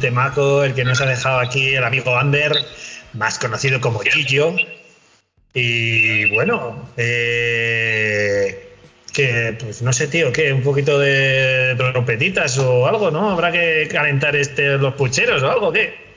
Temaco, el que nos ha dejado aquí el amigo Ander, más conocido como Gillo. Y bueno, eh, que pues no sé, tío, que un poquito de trompetitas o algo, ¿no? Habrá que calentar este los pucheros o algo, ¿qué?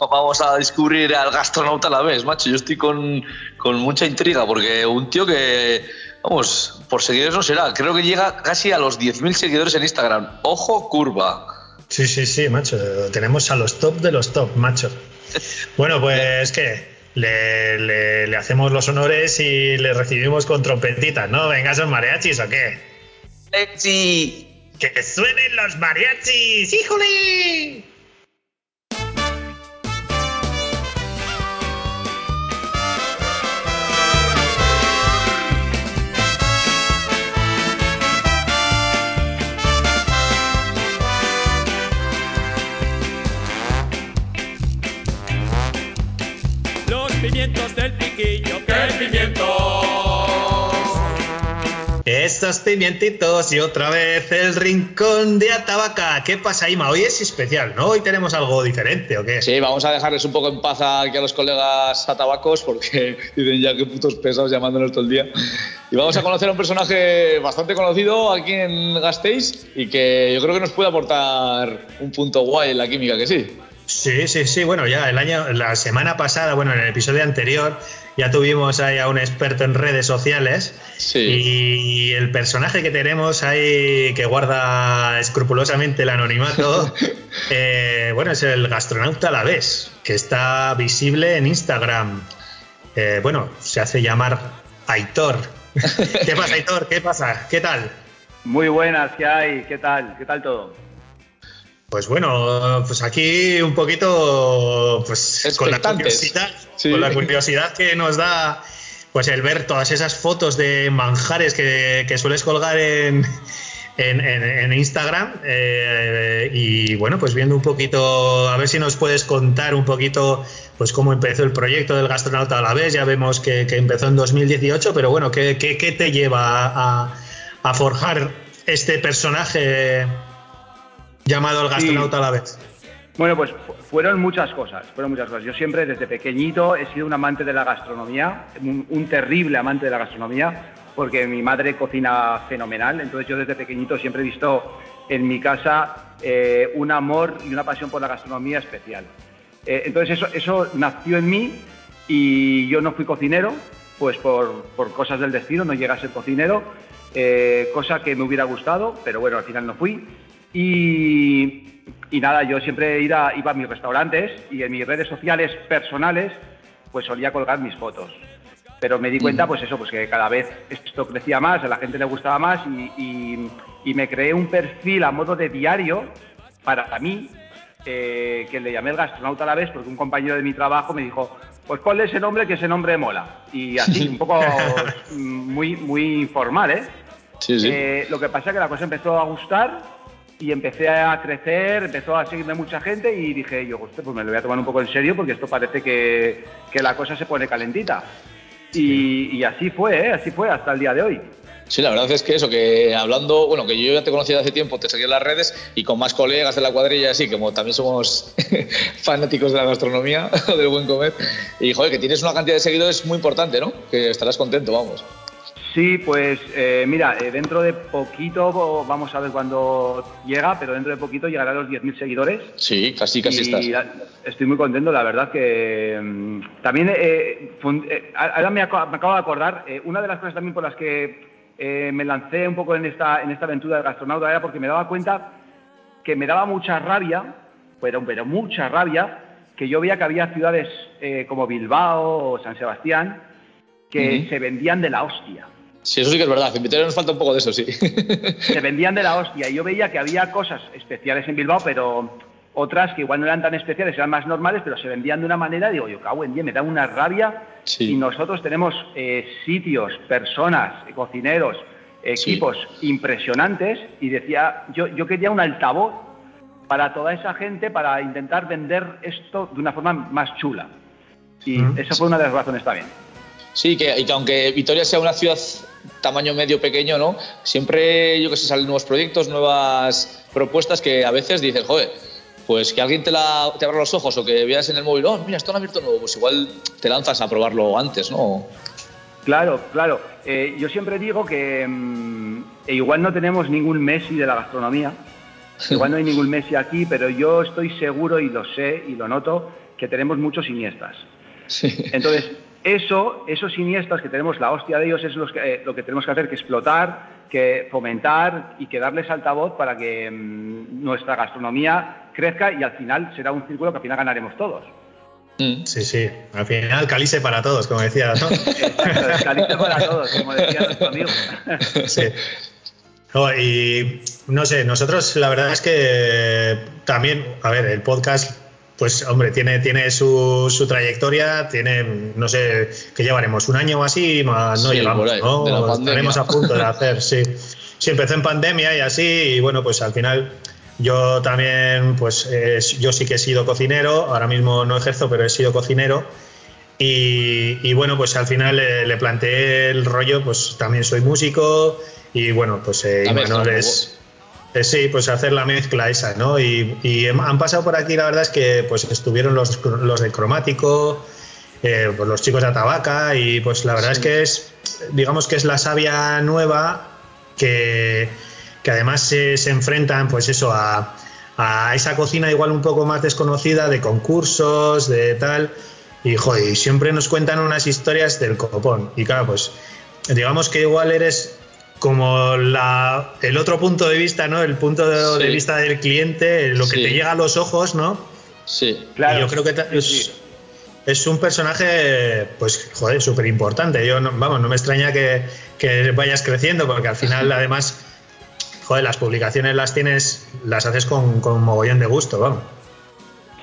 Vamos a descubrir al gastronauta a la vez, macho. Yo estoy con, con mucha intriga porque un tío que, vamos, por seguidores no será. Creo que llega casi a los 10.000 seguidores en Instagram. Ojo, curva. Sí, sí, sí, macho. Tenemos a los top de los top, macho. Bueno, pues que le, le- le hacemos los honores y le recibimos con trompetitas, ¿no? Venga, esos mariachis o qué? ¡Exi! ¡Que suenen los mariachis! ¡Híjole! Del piquillo, que pimientos. Estos pimientitos y otra vez el rincón de Atabaca. ¿Qué pasa, Ima? Hoy es especial, ¿no? Hoy tenemos algo diferente, ¿o qué? Sí, vamos a dejarles un poco en paz aquí a los colegas atabacos porque dicen ya que putos pesados llamándonos todo el día. Y vamos a conocer a un personaje bastante conocido aquí en Gasteiz y que yo creo que nos puede aportar un punto guay en la química, que sí. Sí, sí, sí. Bueno, ya el año, la semana pasada, bueno, en el episodio anterior, ya tuvimos ahí a un experto en redes sociales. Sí. Y el personaje que tenemos ahí, que guarda escrupulosamente el anonimato, eh, bueno, es el gastronauta a la vez, que está visible en Instagram. Eh, bueno, se hace llamar Aitor. ¿Qué pasa, Aitor? ¿Qué pasa? ¿Qué tal? Muy buenas, ¿qué hay? ¿Qué tal? ¿Qué tal todo? Pues bueno, pues aquí un poquito, pues con la curiosidad, Sí. con la curiosidad que nos da, pues el ver todas esas fotos de manjares que, que sueles colgar en, en, en- en Instagram eh, y bueno, pues viendo un poquito, a ver si nos puedes contar un poquito, pues cómo empezó el proyecto del gastronauta a la vez. Ya vemos que, que empezó en 2018, pero bueno, ¿qué, qué- qué te lleva a, a forjar este personaje llamado el gastronauta a la vez? Bueno, pues fu- fueron muchas cosas, fueron muchas cosas. Yo siempre desde pequeñito he sido un amante de la gastronomía, un, un terrible amante de la gastronomía, porque mi madre cocina fenomenal, entonces yo desde pequeñito siempre he visto en mi casa eh, un amor y una pasión por la gastronomía especial. Eh, entonces eso, eso nació en mí y yo no fui cocinero, pues por, por cosas del destino, no llegué a ser cocinero, eh, cosa que me hubiera gustado, pero bueno, al final no fui. Y, y nada, yo siempre iba, iba a mis restaurantes y en mis redes sociales personales pues solía colgar mis fotos. Pero me di cuenta, pues eso, pues que cada vez esto crecía más, a la gente le gustaba más y, y- y me creé un perfil a modo de diario para mí, eh, que le llamé el gastronauta a la vez, porque un compañero de mi trabajo me dijo, pues ponle ese nombre que ese nombre mola. Y así, un poco mm, muy, muy informal, ¿eh? Sí, sí. Eh, lo que pasa es que la cosa empezó a gustar y empecé a crecer, empezó a seguirme mucha gente y dije yo, "Hostia, pues me lo voy a tomar un poco en serio porque esto parece que, que la cosa se pone calentita. Y, y así fue, ¿eh? así fue hasta el día de hoy. Sí, la verdad es que eso, que hablando, bueno, que yo ya te conocía de hace tiempo, te seguía en las redes y con más colegas de la cuadrilla, así como también somos fanáticos de la gastronomía, del buen comer. Y joder, que tienes una cantidad de seguidores muy importante, ¿no? Que estarás contento, vamos. Sí, pues eh, mira, eh, dentro de poquito, vamos a ver cuándo llega, pero dentro de poquito llegará a los 10.000 seguidores. Sí, casi, casi y estás. estoy muy contento, la verdad que mm, también eh, eh, ahora me, acabo de acordar, una de las cosas también por las que me lancé un poco en esta, en esta aventura del gastronauta era porque me daba cuenta que me daba mucha rabia, pero, pero mucha rabia, que yo veía que había ciudades como Bilbao o San Sebastián que se vendían de la hostia. Sí, eso sí que es verdad. En Vitoria nos falta un poco de eso, sí. se vendían de la hostia. Y yo veía que había cosas especiales en Bilbao, pero otras que igual no eran tan especiales, eran más normales, pero se vendían de una manera, digo, yo cago en día, me da una rabia. Sí. Y nosotros tenemos eh, sitios, personas, cocineros, equipos impresionantes, y decía, yo, yo quería un altavoz para toda esa gente para intentar vender esto de una forma más chula. Y Mm. esa fue una de las razones también. Sí, que, y que aunque Vitoria sea una ciudad tamaño medio pequeño, ¿no? Siempre, yo que sé, salen nuevos proyectos, nuevas propuestas que a veces dices, joder, pues que alguien te, la, te abra los ojos o que veas en el móvil, oh, mira, esto han abierto nuevo, pues igual te lanzas a probarlo antes, ¿no? Claro, claro. Eh, yo siempre digo que mm, igual no tenemos ningún Messi de la gastronomía, igual no hay ningún Messi aquí, pero yo estoy seguro y lo sé y lo noto que tenemos muchos siniestras. Sí. Entonces, eso, esos siniestras que tenemos, la hostia de ellos, es los que, eh, lo que tenemos que hacer, que explotar, que fomentar y que darles altavoz para que mm, nuestra gastronomía crezca y al final será un círculo que al final ganaremos todos. Mm. Sí, sí. Al final, calice para todos, como decía, ¿no? Calice para todos, como decía nuestro amigo. Sí. No, y no sé, nosotros la verdad es que también, a ver, el podcast, pues hombre, tiene, tiene su, su trayectoria, tiene, no sé, que llevaremos un año o así, más no Sí, llevamos, ahí, ¿no? Estaremos a punto de hacer, sí. Sí, empezó en pandemia y así, y bueno, pues al final yo también, pues eh, yo sí que he sido cocinero, ahora mismo no ejerzo, pero he sido cocinero. Y, y bueno, pues al final eh, le planteé el rollo, pues también soy músico y bueno, pues eh, es, eh, sí, pues hacer la mezcla esa, ¿no? Y, han pasado por aquí, la verdad es que pues estuvieron los, los de Cromático, eh, pues los chicos de Atabaca y pues la verdad es que es, digamos que es la savia nueva que, que además se, se enfrentan pues eso a, a esa cocina igual un poco más desconocida de concursos, de tal. Y joder, y siempre nos cuentan unas historias del copón. Y claro, pues digamos que igual eres como la, el otro punto de vista, ¿no? El punto de, vista del cliente, lo que Sí. te llega a los ojos, ¿no? Sí. Claro. Y yo creo que es, es un personaje, pues, joder, súper importante. Yo, no, vamos, no me extraña que, que vayas creciendo, porque al final, además, joder, las publicaciones las tienes, las haces con, con mogollón de gusto, vamos.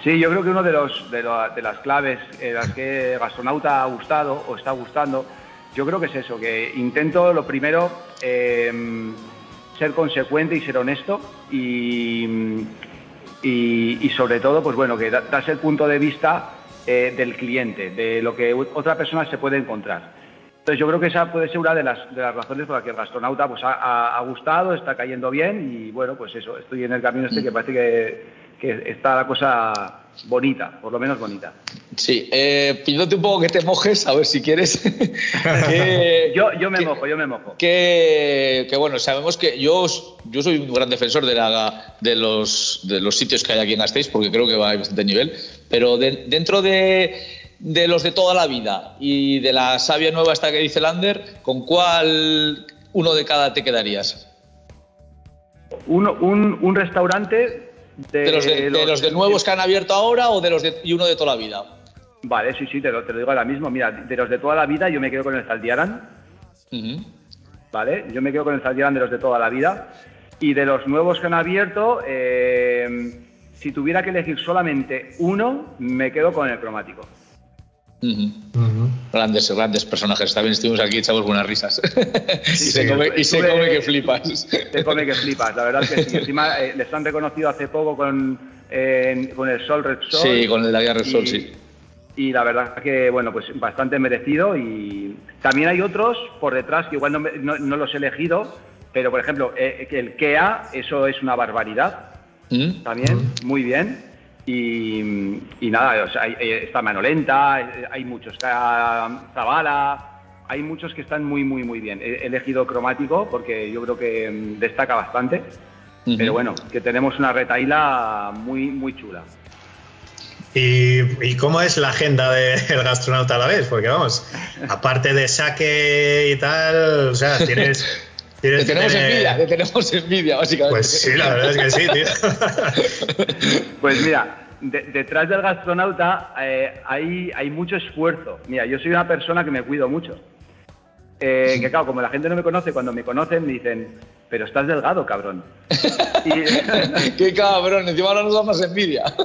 Sí, yo creo que uno de, los, de, la- de las claves en las que Gastronauta ha gustado o está gustando, yo creo que es eso, que intento lo primero eh, ser consecuente y ser honesto y, y, y sobre todo, pues bueno, que da- das el punto de vista eh, del cliente, de lo que otra persona se puede encontrar. Entonces yo creo que esa puede ser una de las, de las razones por las que el gastronauta pues, ha, ha- ha gustado, está cayendo bien y bueno, pues eso, estoy en el camino este que parece que, que está la cosa bonita, por lo menos bonita. Sí, eh, pidiéndote un poco que te mojes, a ver si quieres. que, Yo, yo me que- mojo, yo me mojo. que, que, bueno, sabemos que yo, yo soy un gran defensor de, la, de, los, de los sitios que hay aquí en Gasteiz, porque creo que va a bastante nivel, pero de- dentro de, de los de toda la vida y de la savia nueva esta que dice Lander, ¿con cuál uno de cada te quedarías? Uno- un, un restaurante de, ¿De los de, de los de nuevos que han abierto ahora o de los de, y uno de toda la vida? Vale, sí, sí, te lo, te lo digo ahora mismo. Mira, de los de toda la vida yo me quedo con el Zaldiaran. ¿vale? Yo me quedo con el Zaldiaran de los de toda la vida. Y de los nuevos que han abierto, eh, si tuviera que elegir solamente uno, me quedo con el cromático. Grandes, grandes personajes. También estuvimos aquí, echamos buenas risas. y se sí, come, y se come que flipas. Te come que flipas, la verdad es que sí. Encima eh, les han reconocido hace poco con, eh, con el Sol Red Sol. Sí, con el Guerra Repsol, Y- sí. Y la verdad que, bueno, pues bastante merecido. Y también hay otros por detrás que igual no, me- no- no los he elegido, pero por ejemplo, eh, que el KEA, eso es una barbaridad ¿Mm? también, muy bien. Y, y nada, o sea, hay- hay- está Manolenta, eh, hay muchos, está Zavala, hay muchos que están muy, muy, muy bien. He elegido cromático porque yo creo que mm, destaca bastante. Pero bueno, que tenemos una retaíla muy, muy chula. ¿Y, y cómo es la agenda del gastronauta a la vez? Porque vamos, aparte de saque y tal, o sea, tienes... Te tenemos envidia, te tenemos envidia, básicamente. Pues sí, la verdad es que sí, tío. Pues mira, de- detrás del gastronauta eh, hay, hay mucho esfuerzo. Mira, yo soy una persona que me cuido mucho. Eh, que claro, como la gente no me conoce, cuando me conocen me dicen, pero estás delgado, cabrón. Y- Qué cabrón, encima ahora nos da más envidia.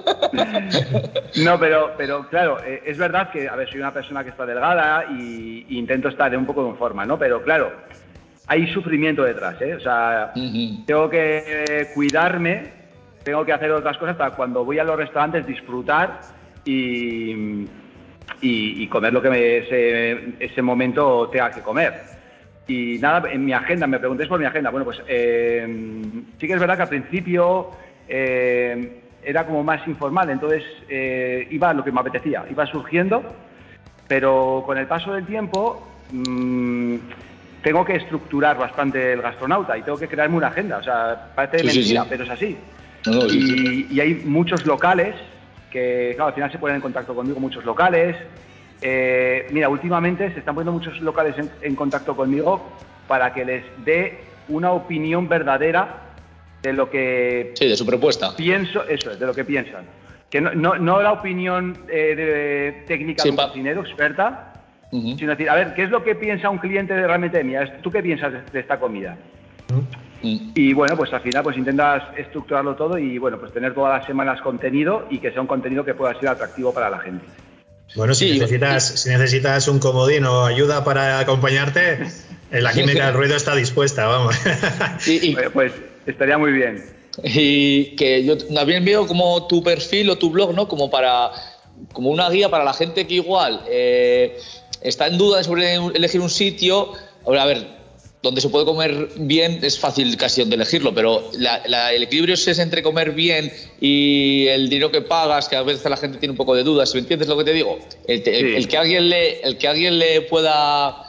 No, pero, pero claro, eh, es verdad que, a ver, soy una persona que está delgada y, y intento estar un poco en forma, ¿no? Pero claro, hay sufrimiento detrás, ¿eh? O sea, Ujú. tengo que cuidarme, tengo que hacer otras cosas para cuando voy a los restaurantes disfrutar y, y- y comer lo que me- ese, ese momento tenga que comer. Y nada, en mi agenda, me preguntéis por mi agenda. Bueno, pues eh, sí que es verdad que al principio eh, era como más informal, entonces eh, iba lo que me apetecía, iba surgiendo, pero con el paso del tiempo mm, tengo que estructurar bastante el gastronauta y tengo que crearme una agenda. O sea, parece Sí, sí, mentira, sí. pero es así. No, sí, sí. y, y hay muchos locales que, claro, al final se ponen en contacto conmigo, muchos locales. Eh, mira, últimamente se están poniendo muchos locales en, en contacto conmigo para que les dé una opinión verdadera de lo que Sí, de su propuesta. pienso, eso es, de lo que piensan. Que no, no, no la opinión eh, de- técnica Sí, de un cocinero experta, Sino decir, a ver, ¿qué es lo que piensa un cliente de realmente de mí? ¿Tú qué piensas de, de esta comida? Y bueno, pues al final pues intentas estructurarlo todo y bueno, pues tener todas las semanas contenido y que sea un contenido que pueda ser atractivo para la gente. Bueno, si, Sí, necesitas, si necesitas un comodín o ayuda para acompañarte, en la química del ruido está dispuesta, vamos. Y, y- Oye, Pues estaría muy bien. y que yo también veo como tu perfil o tu blog, ¿no? Como para como una guía para la gente que igual eh, está en duda sobre elegir un sitio. Ahora, a ver, donde se puede comer bien es fácil casi donde elegirlo, pero la- la- el equilibrio es entre comer bien y el dinero que pagas, que a veces la gente tiene un poco de dudas. ¿Me entiendes lo que te digo? El, el- Sí. el que alguien le, el que alguien le pueda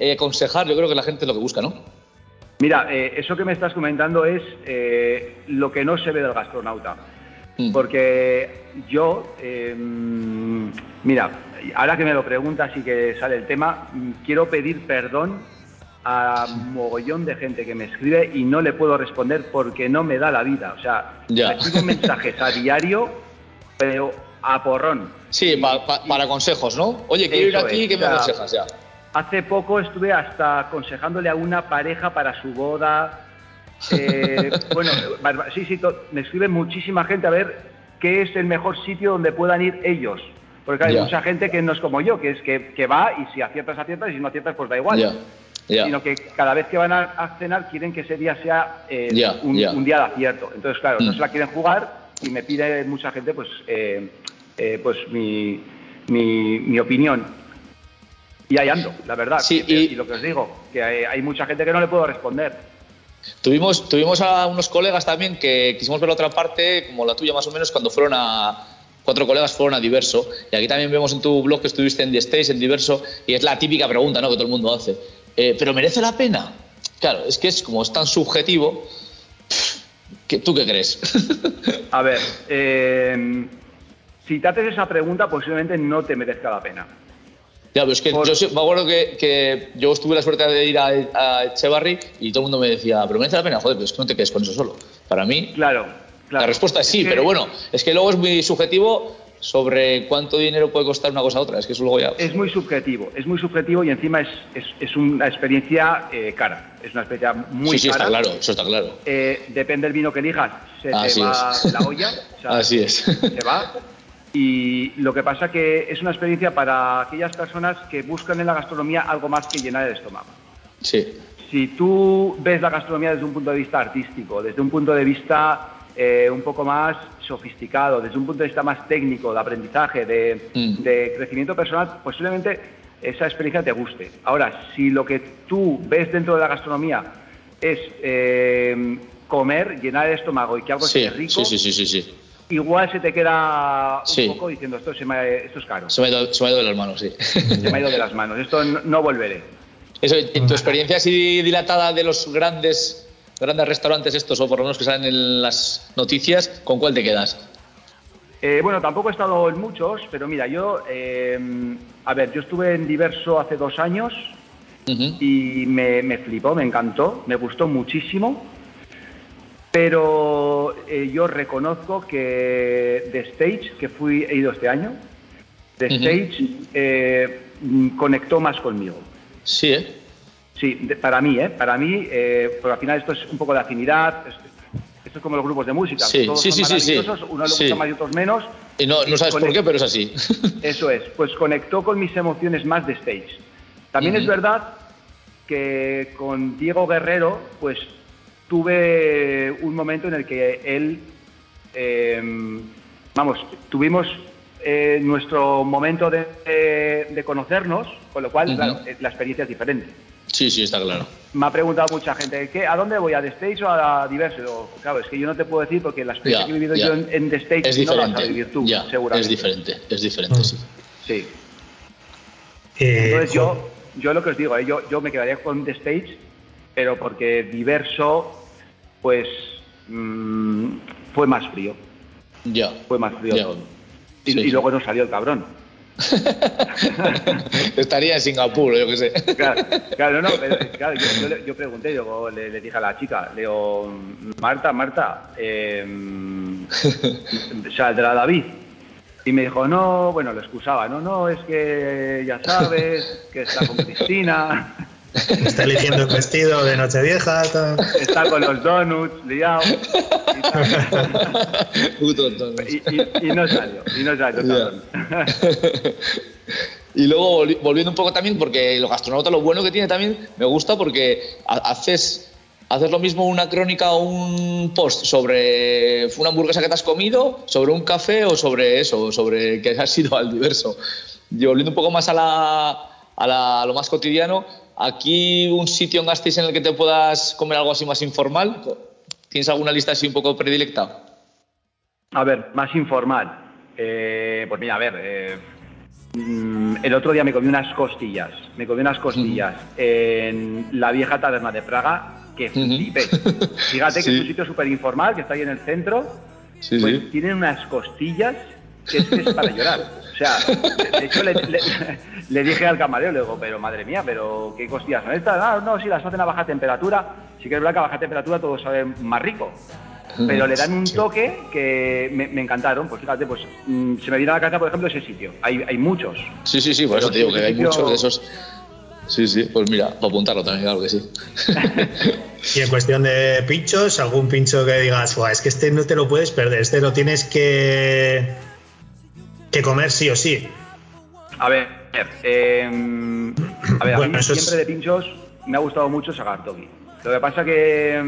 eh, aconsejar, yo creo que la gente es lo que busca, ¿no? Mira, eh, eso que me estás comentando es eh, lo que no se ve del gastronauta. Mm. Porque yo, eh, mira, ahora que me lo preguntas y que sale el tema, mm, quiero pedir perdón a mogollón de gente que me escribe y no le puedo responder porque no me da la vida. O sea, Ya. recibo mensajes a diario, pero a porrón. Sí, pa- pa- para consejos, ¿no? Oye, quiero ir aquí, es, ¿qué me aconsejas? Ya. Hace poco estuve hasta aconsejándole a una pareja para su boda. Eh, bueno, sí, sí, me escribe muchísima gente a ver qué es el mejor sitio donde puedan ir ellos. Porque claro, hay Ya. mucha gente que no es como yo, que es que, que va y si aciertas, aciertas y si no aciertas, pues da igual. Ya, ya. Sino que cada vez que van a, a cenar quieren que ese día sea eh, un, un día de acierto. Entonces, claro, no Mm. se la quieren jugar y me pide mucha gente pues, eh, eh, pues mi, mi, mi opinión. Y ahí ando, la verdad. Sí, y, y- y lo que os digo, que hay, hay mucha gente que no le puedo responder. Tuvimos, tuvimos a unos colegas también que quisimos ver la otra parte, como la tuya más o menos, cuando fueron a. Cuatro colegas fueron a Diverso. Y aquí también vemos en tu blog que estuviste en The Stage, en Diverso, y es la típica pregunta ¿no? que todo el mundo hace. Eh, ¿Pero merece la pena? Claro, es que es como es tan subjetivo. ¿qué- ¿Tú qué crees? A ver, eh, si te haces esa pregunta, posiblemente no te merezca la pena. Ya, pero es que Por- yo me acuerdo que, que yo tuve la suerte de ir a, a Echevarri y todo el mundo me decía, pero merece la pena, joder, pero es que no te quedes con eso solo. Para mí, Claro, claro. la respuesta es sí, que- pero bueno, es que luego es muy subjetivo sobre cuánto dinero puede costar una cosa a otra. Es que eso luego ya. Es muy subjetivo, es muy subjetivo y encima es, es, es una experiencia eh, cara. Es una experiencia muy sí, sí, cara. está claro, eso está claro. Eh, depende del vino que elijas, se Así te va es. la olla. o sea, Así es. Se va. Y lo que pasa que es una experiencia para aquellas personas que buscan en la gastronomía algo más que llenar el estómago. Sí, Si tú ves la gastronomía desde un punto de vista artístico, desde un punto de vista eh, un poco más sofisticado, desde un punto de vista más técnico, de aprendizaje, de, Mm. de crecimiento personal, posiblemente esa experiencia te guste. Ahora, si lo que tú ves dentro de la gastronomía es eh, comer, llenar el estómago y que algo sí, esté rico, sí, sí, igual se te queda un poco diciendo esto, se me- esto es caro, Se me, ha ido, se me ha ido de las manos, sí. se me ha ido de las manos, esto no, no volveré. Eso, en tu experiencia así dilatada de los grandes, grandes restaurantes estos, o por lo menos que salen en las noticias, ¿con cuál te quedas? Eh, bueno, tampoco he estado en muchos, pero mira, yo, eh, a ver, yo estuve en Diverso hace dos años y me, me flipó, me encantó, me gustó muchísimo, pero eh, yo reconozco que The Stage, que fui, he ido este año, The Ujú. Stage eh, conectó más conmigo. Sí, ¿eh? Sí, para mí, ¿eh? Para mí, eh, porque al final esto es un poco de afinidad, es- esto es como los grupos de música, Sí, todos sí, son sí, sí, unos Sí. gusta más y otros menos, Y no, no sabes por qué, pero es así. Eso es, pues conectó con mis emociones más de stage. También Ujú. es verdad que con Diego Guerrero, pues tuve un momento en el que él, eh, vamos, tuvimos eh, nuestro momento de, de- conocernos, con lo cual, Ujú. claro, eh, la experiencia es diferente. Sí, sí, está claro. Me ha preguntado mucha gente, ¿qué, ¿a dónde voy? ¿A The States o a Diverso? Claro, es que yo no te puedo decir porque la experiencia Ya, que he vivido ya. yo en, en The States Es no la vas diferente. a vivir tú, ya, seguramente. es diferente, es diferente, sí. Sí. Eh, Entonces yo, yo lo que os digo, ¿eh? yo, yo me quedaría con The Stage, pero porque diverso, pues mm, fue más frío, Ya. fue más frío. Y, Sí, y sí. luego nos salió el cabrón. Estaría en Singapur, yo qué sé. Claro, claro, no, pero, claro, yo, yo yo pregunté, digo, le, le dije a la chica, le digo, Marta, Marta, eh, ¿saldrá David? Y me dijo, no, bueno, lo excusaba, no, no, es que ya sabes, que está con Cristina, Está eligiendo el vestido de Nochevieja. está con los donuts, liado. Puto tonto. Y- y- y no salió, y no salió. Y luego volvi- volviendo un poco también, porque el gastronauta lo bueno que tiene también, me gusta porque ha- haces, haces lo mismo una crónica o un post sobre una hamburguesa que te has comido, sobre un café o sobre eso, o sobre que has ido al diverso. Y volviendo un poco más a, la, a, la- a lo más cotidiano, aquí un sitio en Gasteiz en el que te puedas comer algo así más informal. ¿Tienes alguna lista así un poco predilecta? A ver, más informal. Eh, pues mira, a ver, eh, mm, el otro día me comí unas costillas, me comí unas costillas en la vieja taberna de Praga, que flipé. Fíjate que es un sitio súper informal, que está ahí en el centro, Sí, pues sí. tienen unas costillas que es, para llorar. O sea, de, hecho le, le- le dije al camarero, le digo, pero madre mía, pero ¿qué costillas son estas? Ah, no, sí, las hacen a baja temperatura. Sí que es verdad que a baja temperatura todo sabe más rico. Pero le dan un toque que me, me encantaron. Pues fíjate, pues mm, se me viene a la cabeza, por ejemplo, ese sitio. Hay, hay muchos. Sí, sí, sí, por eso te digo que hay sitio- muchos de esos. Sí, sí, pues mira, para apuntarlo también, claro que sí. Y en cuestión de pinchos, algún pincho que digas, "Buah, es que este no te lo puedes perder, este lo tienes que, que comer sí o sí. A ver, eh, a ver, a Bueno, mí eso es- siempre de pinchos me ha gustado mucho Sagartoki. Lo que pasa que,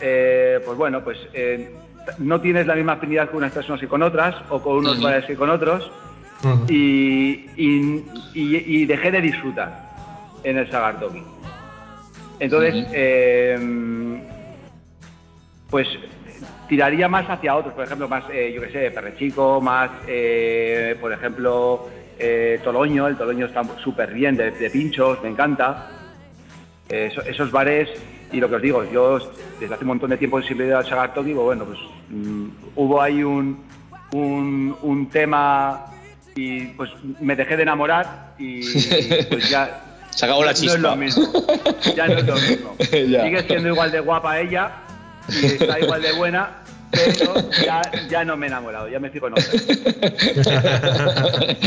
eh, pues bueno, pues eh, no tienes la misma afinidad con unas personas que con otras, o con unos bares que con otros, y, y- y- y dejé de disfrutar en el Sagartoki. Entonces, Ujú. eh, pues tiraría más hacia otros, por ejemplo, más, eh, yo qué sé, Perrechico, más, eh, por ejemplo, eh, Toloño, el Toloño está súper bien de, de pinchos, me encanta. Eso- esos bares, y lo que os digo, yo desde hace un montón de tiempo siempre he ido al Sagartoki, digo, bueno, pues mm, hubo ahí un, un, un tema y pues me dejé de enamorar y pues ya Se acabó la no chispa. es lo mismo. Ya no es lo mismo. Sigue siendo igual de guapa ella y está igual de buena, pero ya, ya no me he enamorado, ya me en otra.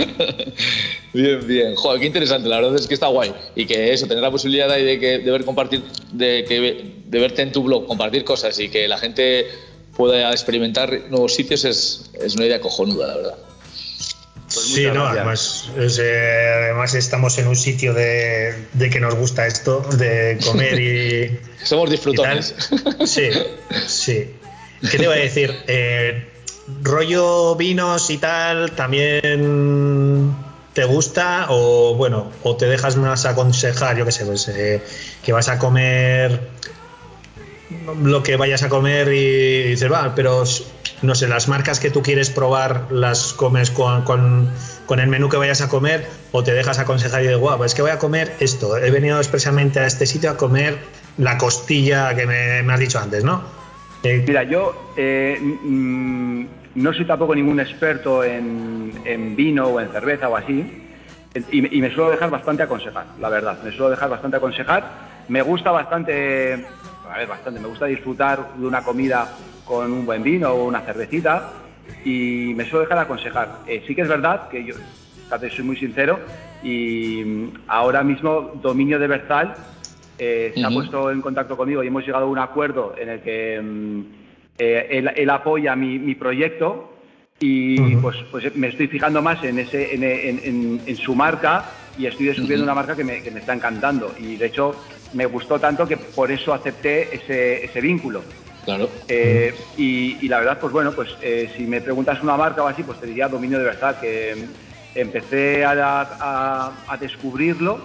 Bien, bien. Joder, qué interesante. La verdad es que está guay. Y que eso, tener la posibilidad de, que, de ver compartir, de, que, de verte en tu blog, compartir cosas y que la gente pueda experimentar nuevos sitios es, es una idea cojonuda, la verdad. Sí, muchas no, gracias. además, es, eh, además estamos en un sitio de, de que nos gusta esto, de comer y, Somos y disfrutones. Sí, sí. ¿Qué te iba a decir? Eh, rollo vinos y tal, ¿también te gusta? O bueno, o te dejas más aconsejar, yo qué sé, pues eh, que vas a comer lo que vayas a comer y dices, va, pero no sé, las marcas que tú quieres probar las comes con, con- con el menú que vayas a comer o te dejas aconsejar y dices, guau, es que voy a comer esto, he venido expresamente a este sitio a comer la costilla que me, has dicho antes, ¿no? Eh, Mira, yo eh, mm, no soy tampoco ningún experto en, en vino o en cerveza o así, y, y me suelo dejar bastante aconsejar, la verdad. Me suelo dejar bastante aconsejar. Me gusta bastante, a ver, bastante, me gusta disfrutar de una comida con un buen vino o una cervecita y me suelo dejar aconsejar. Eh, sí que es verdad que yo, soy muy sincero y mm, ahora mismo Dominio de Berzal eh, se ha Ujú. puesto en contacto conmigo y hemos llegado a un acuerdo en el que mm, eh, él, él apoya mi, mi proyecto y Ujú. pues, pues me estoy fijando más en, ese, en, en- en- en su marca y estoy descubriendo una marca que me, que me está encantando y de hecho me gustó tanto que por eso acepté ese, ese vínculo. Claro. Eh, y, y la verdad, pues bueno, pues eh, si me preguntas una marca o así, pues te diría Dominio de Verdad, que mm, empecé a, a- a descubrirlo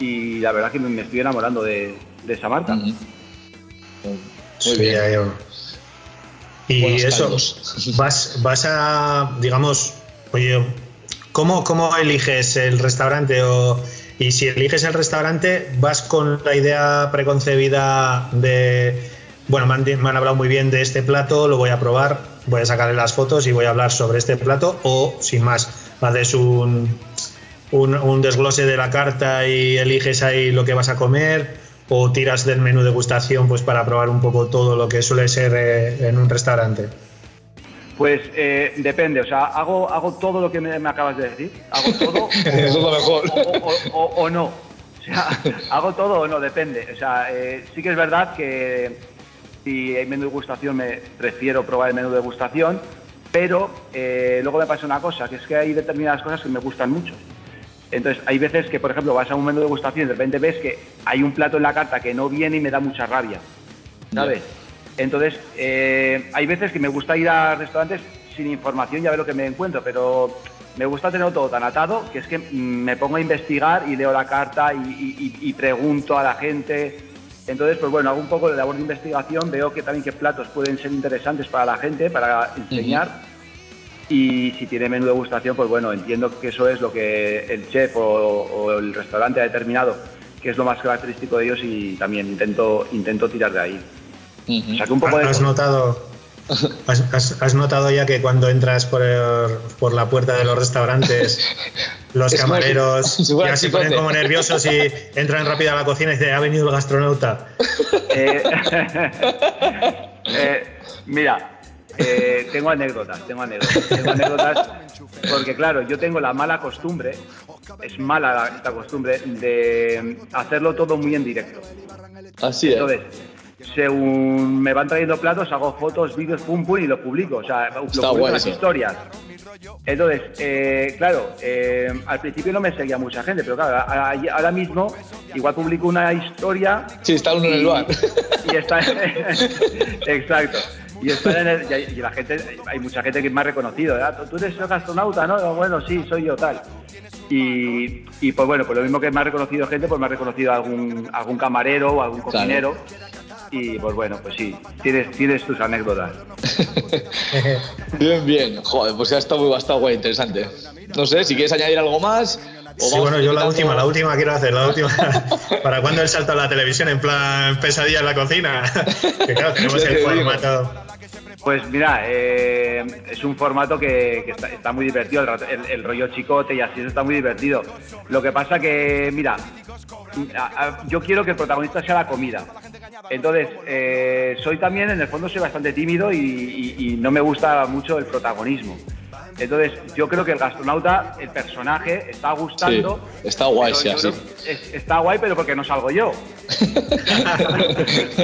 y la verdad que me, me estoy enamorando de, de esa marca. Muy Sí, bien. Y Buenos eso, caldos. vas, vas a, digamos, oye, ¿cómo, ¿cómo eliges el restaurante? O, y si eliges el restaurante, ¿vas con la idea preconcebida de, bueno, me han, hablado muy bien de este plato, lo voy a probar, voy a sacarle las fotos y voy a hablar sobre este plato? O, sin más, haces un, un, un desglose de la carta y eliges ahí lo que vas a comer? ¿O tiras del menú degustación pues para probar un poco todo lo que suele ser eh, en un restaurante? Pues eh, depende, o sea, hago, hago todo lo que me, me acabas de decir, hago todo Eso es lo mejor. o, o- o- o no. O sea, hago todo o no, depende. O sea, eh, sí que es verdad que si hay menú de degustación me prefiero probar el menú de degustación, pero eh, luego me pasa una cosa, que es que hay determinadas cosas que me gustan mucho. Entonces, hay veces que, por ejemplo, vas a un menú de degustación y de repente ves que hay un plato en la carta que no viene y me da mucha rabia, ¿sabes? Entonces, eh, hay veces que me gusta ir a restaurantes sin información y a ver lo que me encuentro, pero me gusta tenerlo todo tan atado que es que me pongo a investigar y leo la carta y, y- y- y pregunto a la gente. Entonces, pues bueno, hago un poco de labor de investigación, veo que también qué platos pueden ser interesantes para la gente, para enseñar. Y si tiene menú de degustación, pues bueno, entiendo que eso es lo que el chef o, o el restaurante ha determinado, que es lo más característico de ellos y también intento, intento tirar de ahí. O sea que un poco de... ¿Has notado, has, has- has notado ya que cuando entras por, el- por la puerta de los restaurantes, los Es camareros ya se ponen como nerviosos y entran rápido a la cocina y dicen, ha venido el gastronauta? Eh, eh, mira, eh, tengo anécdotas, tengo anécdotas, tengo anécdotas, porque claro, yo tengo la mala costumbre, es mala la- esta costumbre, de hacerlo todo muy en directo. Así es. Entonces, según me van trayendo platos, hago fotos, vídeos, pum, pum, y lo publico. O sea, lo publico en las historias. Entonces, eh, claro, eh, al principio no me seguía mucha gente, pero claro, a- a- ahora mismo igual publico una historia Sí, está uno en el y- bar. y está exacto y está en el- y, y la gente hay mucha gente que me ha reconocido ¿verdad? tú eres el astronauta no bueno sí soy yo tal y, y, pues bueno pues lo mismo que me ha reconocido gente pues me ha reconocido algún algún camarero o algún Claro. Y pues bueno pues sí tienes tienes tus anécdotas Bien, bien. Joder, pues ya está muy bastante guay, interesante. No sé, si quieres añadir algo más. Sí, bueno, yo la última, la última quiero hacer, la última. ¿Para cuándo el salto a la televisión en plan pesadilla en la cocina? que claro, tenemos el formato. Pues mira, eh, es un formato que, que está, está muy divertido, el, el- el rollo chicote y así eso está muy divertido. Lo que pasa que, mira, a- a- yo quiero que el protagonista sea la comida. Entonces, eh, soy también, en el fondo, soy bastante tímido y, y- y no me gusta mucho el protagonismo. Entonces, yo creo que el gastronauta, el personaje, está gustando. Sí, está guay, pero sí, así. es- está guay, pero porque no salgo yo.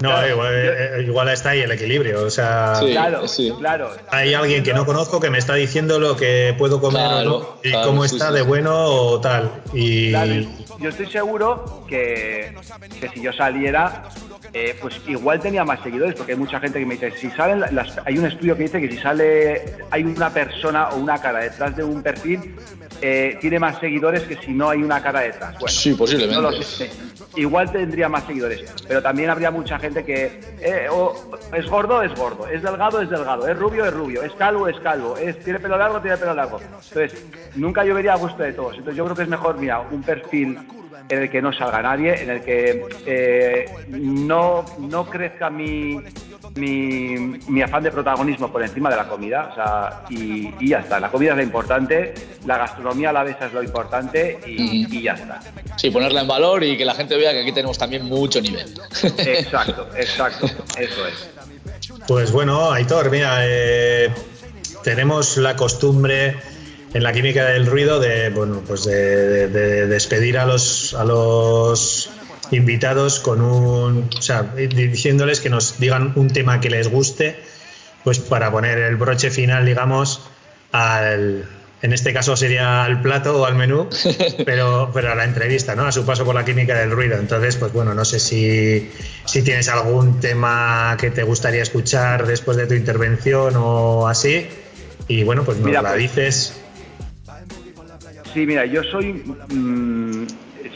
No, igual, eh, igual está ahí el equilibrio. O sea, Sí. Claro, sí. claro. hay alguien que no conozco que me está diciendo lo que puedo comer o Claro, no, y claro, cómo sí, está sí, de sí. bueno o tal. Y Claro, yo estoy seguro que, que si yo saliera, eh, pues igual tenía más seguidores, porque hay mucha gente que me dice, si salen las, hay un estudio que dice que si sale, hay una persona o una cara detrás de un perfil, eh, tiene más seguidores que si no hay una cara detrás. Bueno, Sí, posiblemente. no lo sé. Igual tendría más seguidores, pero también habría mucha gente que eh, o es gordo, es gordo, es delgado, es delgado, es rubio, es rubio, es calvo, es calvo, es, tiene pelo largo, tiene pelo largo. Entonces, nunca yo vería a gusto de todos. Entonces, yo creo que es mejor, mira, un perfil en el que no salga nadie, en el que eh, no, no crezca mi, mi, mi afán de protagonismo por encima de la comida. O sea, y, y ya está. La comida es lo importante, la gastronomía a la vez es lo importante y, y ya está. Sí, ponerla en valor y que la gente vea que aquí tenemos también mucho nivel. Exacto, exacto, eso es. Pues bueno, Aitor, mira, eh, tenemos la costumbre en la química del ruido de, bueno, pues de, de- de despedir a los, a los invitados con un, o sea, diciéndoles que nos digan un tema que les guste, pues para poner el broche final, digamos, al, en este caso sería al plato o al menú, pero, pero a la entrevista, ¿no? A su paso por la química del ruido. Entonces, pues bueno, no sé si, si tienes algún tema que te gustaría escuchar después de tu intervención o así. Y bueno, pues nos Mira, la pues- dices. Sí, mira, yo soy. mm,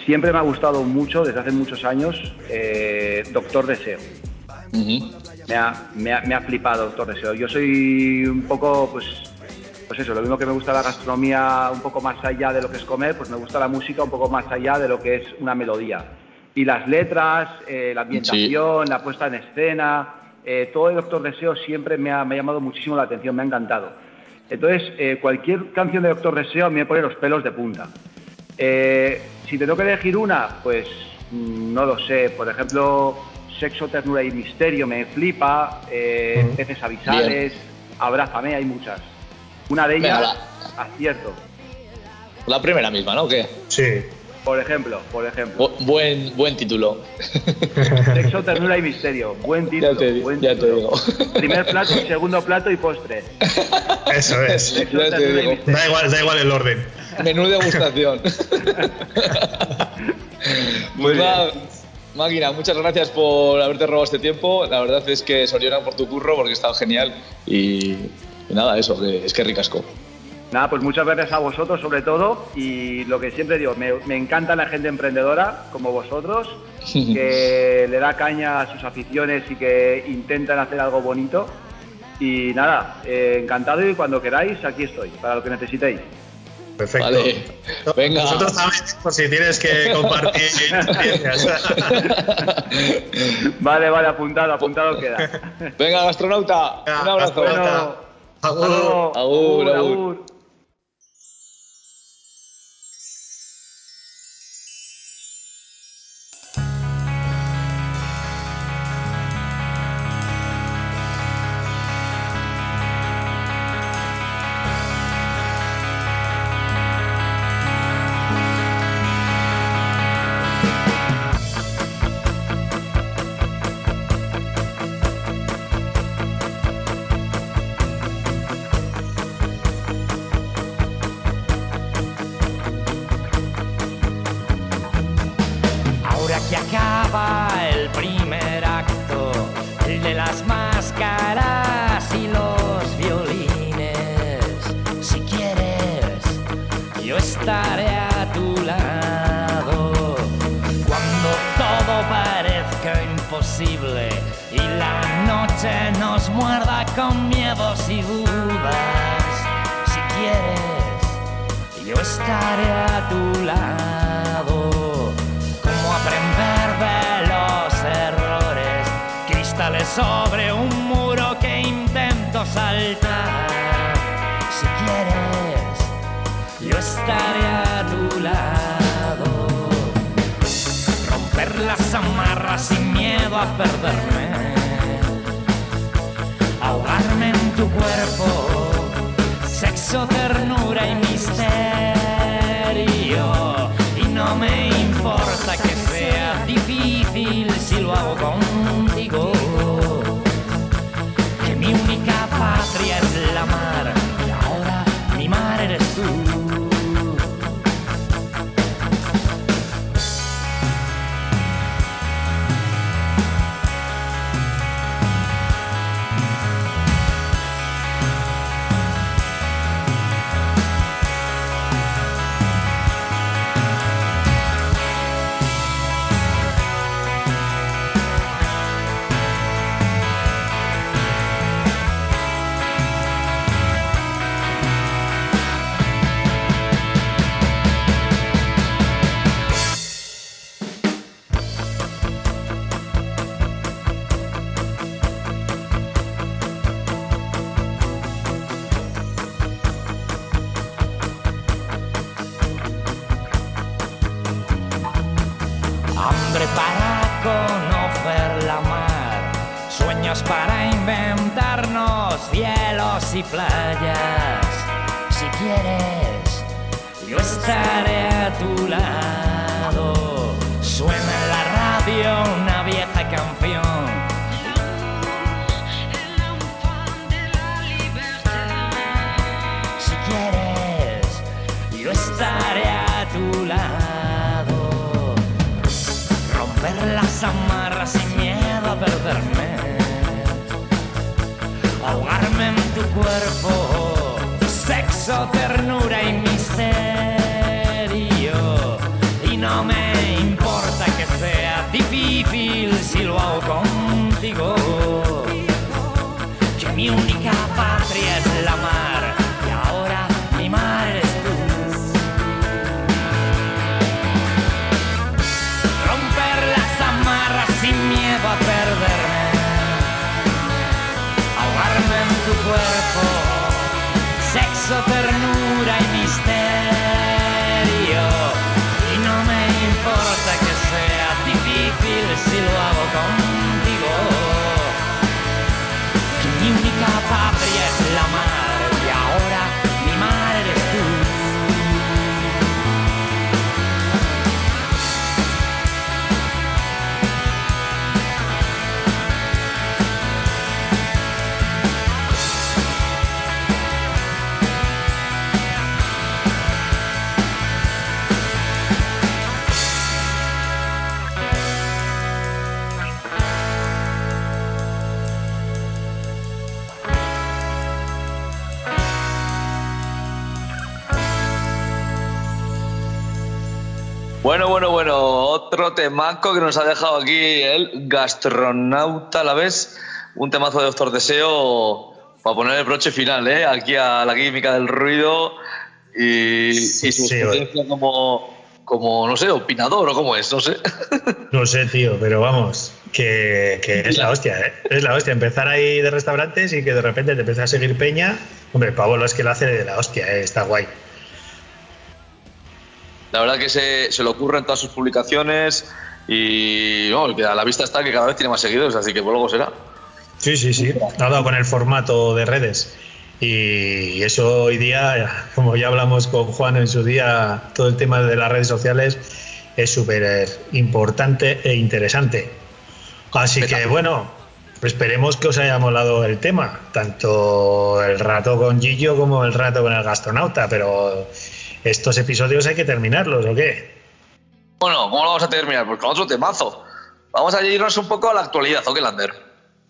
siempre me ha gustado mucho, desde hace muchos años, eh, Doctor Deseo. Me ha, me, ha, me ha flipado Doctor Deseo. Yo soy un poco, pues, pues eso, lo mismo que me gusta la gastronomía un poco más allá de lo que es comer, pues me gusta la música un poco más allá de lo que es una melodía. Y las letras, eh, la ambientación, la puesta en escena, eh, todo el Doctor Deseo siempre me ha, me ha llamado muchísimo la atención, me ha encantado. Entonces, eh, cualquier canción de Doctor Deseo a mí me pone los pelos de punta. Eh, si te tengo que elegir una, pues mm, no lo sé. Por ejemplo, Sexo, Ternura y Misterio me flipa. eh. Peces Avisales, Abrázame, hay muchas. Una de ellas, Venga, acierto. La primera misma, ¿no? ¿O ¿Qué? Sí. Por ejemplo, por ejemplo. Bu- buen, buen título. Sexo, Ternura y Misterio. Buen título. Ya te buen ya te digo. Primer plato, segundo plato y postre. Eso es. Sexo, Ya te Ternura y digo. Misterio. Da igual, da igual el orden. Menú degustación. Muy Pues nada, Máquina, muchas gracias por haberte robado este tiempo. La verdad es que Soriona por tu curro porque estaba genial. Y, y nada, eso, que es que ricasco. Nada, pues muchas gracias a vosotros sobre todo y lo que siempre digo, me, me encanta la gente emprendedora como vosotros, que le da caña a sus aficiones y que intentan hacer algo bonito. Y nada, eh, encantado y cuando queráis, aquí estoy, para lo que necesitéis. Perfecto. Vale. Venga. Nosotros también, por si tienes que compartir experiencias. Vale, vale, apuntado, apuntado queda. Venga, gastronauta, un abrazo. Hasta Agur. Agur, agur. agur. Con miedos y dudas, si quieres, yo estaré a tu lado. Como aprender de los errores, cristales sobre un muro que intento saltar. Si quieres, yo estaré a tu lado. Romper las amarras sin miedo a perderme. Tu cuerpo, sexo, ternura y misterio. Y no me importa que sea difícil si lo hago contigo. Hambre para conocer la mar, sueños para inventarnos cielos y playas. Si quieres, yo estaré a tu lado. Suena en la radio una vieja canción. Perderme. Ahogarme en tu cuerpo. Sexo, ternura y misterio. Y no me difícil si lo hago contigo. Que mi única patria es la mar Bueno, bueno, otro temaco que nos ha dejado aquí el gastronauta a la vez. Un temazo de Doctor Deseo para poner el broche final, ¿eh? Aquí a la química del ruido y, Sí, y su sí, experiencia como, como, no sé, opinador o cómo es, no sé. No sé, tío, pero vamos, que, que es la hostia, ¿eh? Es la hostia. Empezar ahí de restaurantes y que de repente te empieza a seguir Peña. Hombre, Pablo es que lo hace de la hostia, ¿eh? Está guay. La verdad que se, se le ocurre en todas sus publicaciones y no, que a la vista está que cada vez tiene más seguidores, así que por luego será. Sí, sí, sí. Ha dado con el formato de redes. Y eso hoy día, como ya hablamos con Juan en su día, todo el tema de las redes sociales es súper importante e interesante. Así que bueno, esperemos que os haya molado el tema, tanto el rato con Gillo como el rato con el gastronauta, pero estos episodios hay que terminarlos, ¿o qué? Bueno, ¿cómo lo vamos a terminar? Pues con otro temazo. Vamos a irnos un poco a la actualidad, ¿o qué, Lander?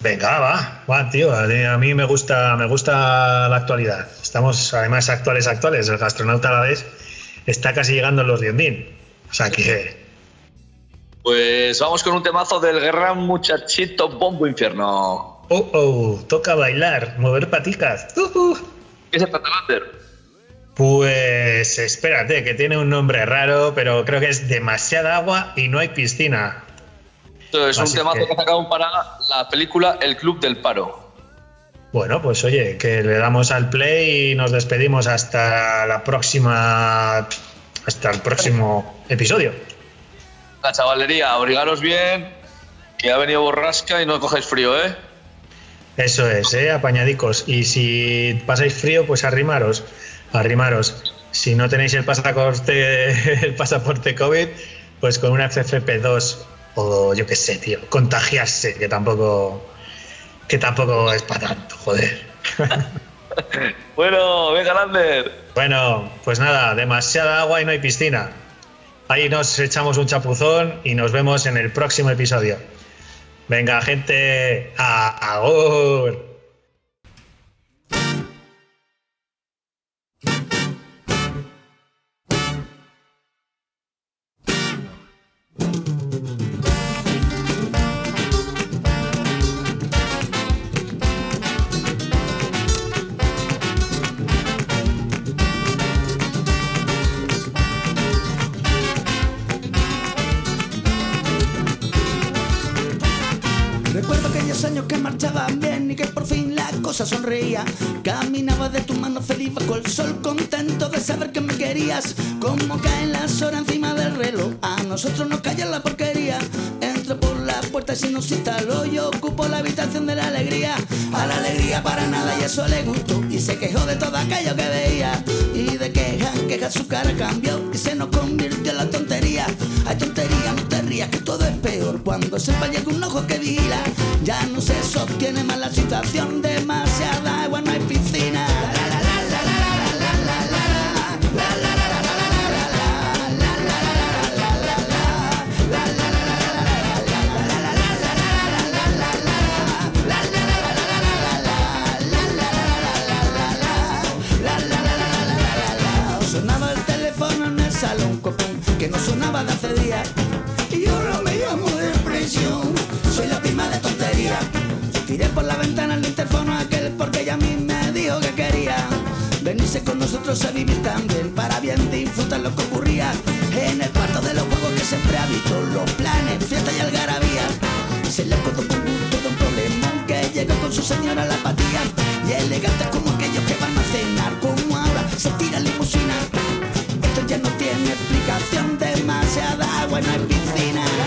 Venga, va, va, tío. A a mí me gusta, me gusta la actualidad. Estamos, además, actuales, actuales. El gastronauta a la vez está casi llegando en los 10.000. O sea que, Pues vamos con un temazo del gran muchachito Bombo Infierno. oh, oh, toca bailar, mover paticas. Uh, uh. ¿Qué se trata, Lander? Pues espérate, que tiene un nombre raro, pero creo que es demasiada agua y no hay piscina. Esto es un temazo que- que sacaron para la película El Club del Paro. Bueno, pues oye, que le damos al play y nos despedimos hasta la próxima. Hasta el próximo episodio. La chavalería, abrigaros bien, que ha venido borrasca y no cogáis frío, ¿eh? Eso es, ¿eh? apañadicos. Y si pasáis frío, pues arrimaros, arrimaros. Si no tenéis el pasaporte, el pasaporte COVID, pues con una FFP2 o yo qué sé, tío, contagiarse, que tampoco, que tampoco es para tanto, joder. Bueno, venga, Lander. Bueno, pues nada, demasiada agua y no hay piscina. Ahí nos echamos un chapuzón y nos vemos en el próximo episodio. Venga, gente, a agur. Nos calla la porquería. Entro por la puerta y se nos instaló, yo ocupo la habitación de la alegría. A la alegría para nada y eso le gustó. Y se quejó de todo aquello que veía. Y de queja en queja su cara cambió y se nos convirtió en la tontería. Hay tontería, no te rías que todo es peor cuando se llega un ojo que vigila. Ya no se sostiene más la situación, demasiada agua, no hay de hace día y yo no me llamo depresión, soy la prima de tontería. Tiré por la ventana el interfono a aquel porque ella a mí me dijo que quería venirse con nosotros a vivir también para bien disfrutar lo que ocurría en el cuarto de los juegos que siempre habito, los planes, fiesta y algarabía. Se le acordó con todo un problema que llegó con su señora la apatía y elegante como aquellos que van a cenar como ahora se tiran sensación demasiada buena piscina.